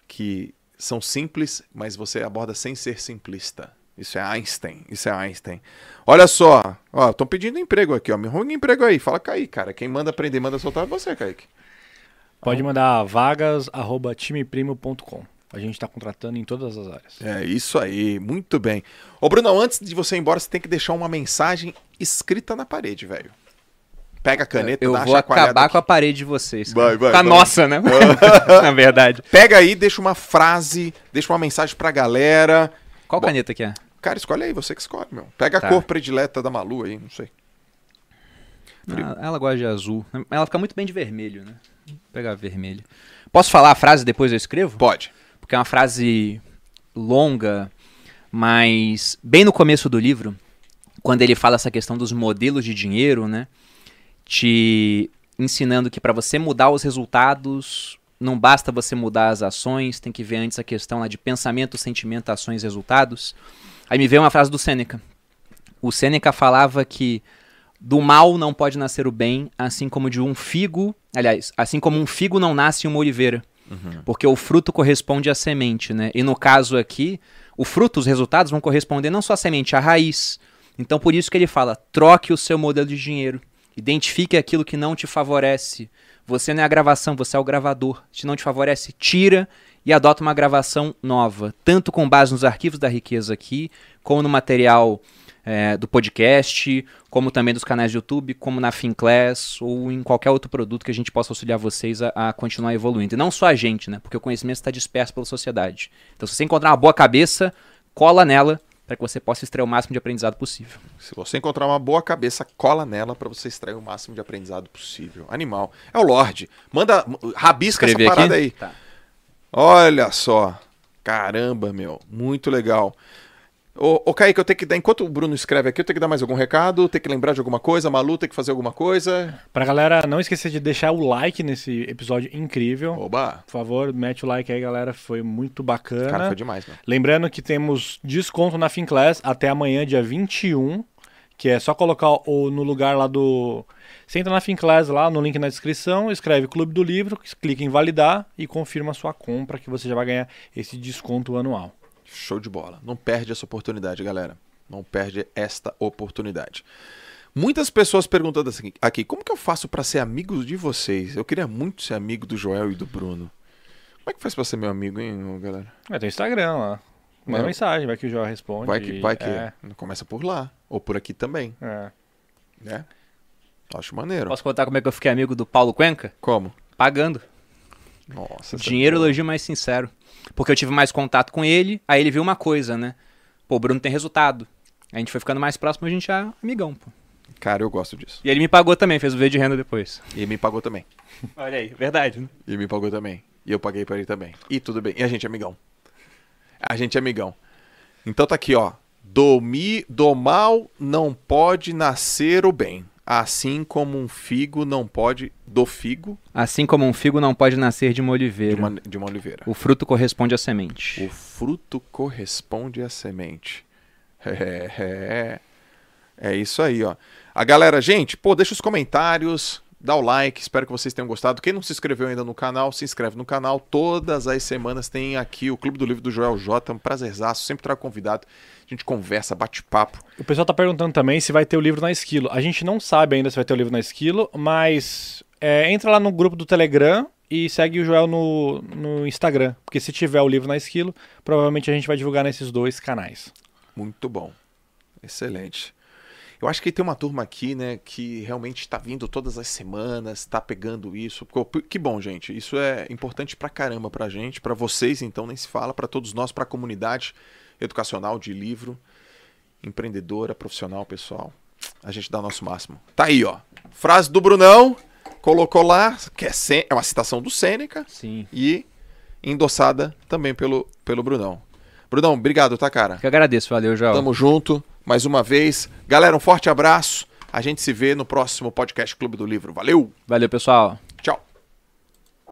que são simples, mas você aborda sem ser simplista. Isso é Einstein, isso é Einstein. Olha só, ó, estão pedindo emprego aqui, ó. Me arruma um emprego aí. Fala, Kaique, cara. Quem manda aprender, manda soltar é você, Kaique. Pode mandar vagas@timeprimo.com. A gente está contratando em todas as áreas. É isso aí, muito bem. Ô, Bruno, antes de você ir embora, você tem que deixar uma mensagem escrita na parede, velho. Pega a caneta, Eu vou acabar aqui. com a parede de vocês. Vai, vai, Tá vai. nossa, né? Na verdade. Pega aí, deixa uma frase, deixa uma mensagem pra galera. Qual Bom. caneta que é? Cara, escolhe aí, você que escolhe, meu. Pega Tá. a cor predileta da Malu aí, não sei. Ah, ela gosta de azul. Ela fica muito bem de vermelho, né? Vou pegar vermelho. Posso falar a frase e depois eu escrevo? Pode. Porque é uma frase longa, mas bem no começo do livro, quando ele fala essa questão dos modelos de dinheiro, né? Te ensinando que para você mudar os resultados, não basta você mudar as ações, tem que ver antes a questão lá de pensamento, sentimento, ações, resultados. Aí me veio uma frase do Sêneca. O Sêneca falava que do mal não pode nascer o bem, assim como de um figo, aliás, assim como um figo não nasce uma oliveira. Porque o fruto corresponde à semente, né? E no caso aqui, o fruto, os resultados vão corresponder não só à semente, à raiz. Então por isso que ele fala: troque o seu modelo de dinheiro. Identifique aquilo que não te favorece. Você não é a gravação, você é o gravador. Se não te favorece, tira e adota uma gravação nova, tanto com base nos arquivos da riqueza aqui, como no material é, do podcast, como também dos canais do YouTube, como na Finclass ou em qualquer outro produto que a gente possa auxiliar vocês a, a continuar evoluindo. E não só a gente, né? Porque o conhecimento está disperso pela sociedade. Então, se você encontrar uma boa cabeça, cola nela para que você possa extrair o máximo de aprendizado possível. Se você encontrar uma boa cabeça, cola nela pra você extrair o máximo de aprendizado possível. Animal. É o Lorde. Manda, rabisca Escrever essa parada aqui? aí. Tá. Olha só. Caramba, meu. Muito legal. Ô, ô Kaique, eu tenho que dar. Enquanto o Bruno escreve aqui, eu tenho que dar mais algum recado? Tem que lembrar de alguma coisa? Malu tem que fazer alguma coisa? Pra galera não esquecer de deixar o like nesse episódio incrível. Oba! Por favor, mete o like aí, galera. Foi muito bacana. Cara, foi demais, mano. Lembrando que temos desconto na Finclass até amanhã, dia 21, que é só colocar o, no lugar lá do. Você entra na Finclass lá, no link na descrição, escreve Clube do Livro, clica em validar e confirma a sua compra, que você já vai ganhar esse desconto anual. Show de bola. Não perde essa oportunidade, galera. Não perde esta oportunidade. Muitas pessoas perguntando assim, aqui, como que eu faço pra ser amigo de vocês? Eu queria muito ser amigo do Joel e do Bruno. Como é que faz pra ser meu amigo, hein, galera? Ter o Instagram lá. Manda Não. mensagem, vai que o João responde. Vai que, vai que. É, Começa por lá. Ou por aqui também, é. né? Acho maneiro. Posso contar como é que eu fiquei amigo do Paulo Cuenca? Como? Pagando. Nossa. Dinheiro elogio mais sincero. Porque eu tive mais contato com ele, aí ele viu uma coisa, né? Pô, o Bruno tem resultado. A gente foi ficando mais próximo, a gente é amigão, pô. Cara, eu gosto disso. E ele me pagou também, fez o vídeo de renda depois. E ele me pagou também. Olha aí, verdade, né? E me pagou também. E eu paguei pra ele também. E tudo bem. E a gente é amigão. A gente é amigão. Então tá aqui, ó. Do, mi, do mal não pode nascer o bem. Assim como um figo não pode. Do figo Assim como um figo não pode nascer de uma de oliveira. uma, de uma oliveira. O fruto corresponde à semente. O fruto corresponde à semente. É, é, é isso aí, ó. A galera, gente, pô, deixa os comentários, dá o like, espero que vocês tenham gostado. Quem não se inscreveu ainda no canal, se inscreve no canal. Todas as semanas tem aqui o Clube do Livro do Joel J, um prazerzaço, sempre trago convidado. A gente conversa, bate papo. O pessoal tá perguntando também se vai ter o livro na Esquilo. A gente não sabe ainda se vai ter o livro na Esquilo, mas é, entra lá no grupo do Telegram e segue o Joel no, no Instagram. Porque se tiver o livro na Esquilo, provavelmente a gente vai divulgar nesses dois canais. Muito bom. Excelente. Eu acho que tem uma turma aqui, né, que realmente está vindo todas as semanas, está pegando isso. Que bom, gente. Isso é importante pra caramba pra gente, pra vocês, então nem se fala, pra todos nós, pra comunidade educacional de livro, empreendedora, profissional, pessoal. A gente dá o nosso máximo. Tá aí, ó. Frase do Brunão, colocou lá, que é, é uma citação do Sêneca Sim. e endossada também pelo, pelo Brunão. Brunão, obrigado, tá, cara? Que agradeço, valeu, Joel. Tamo junto, mais uma vez. Galera, um forte abraço. A gente se vê no próximo podcast Clube do Livro. Valeu! Valeu, pessoal.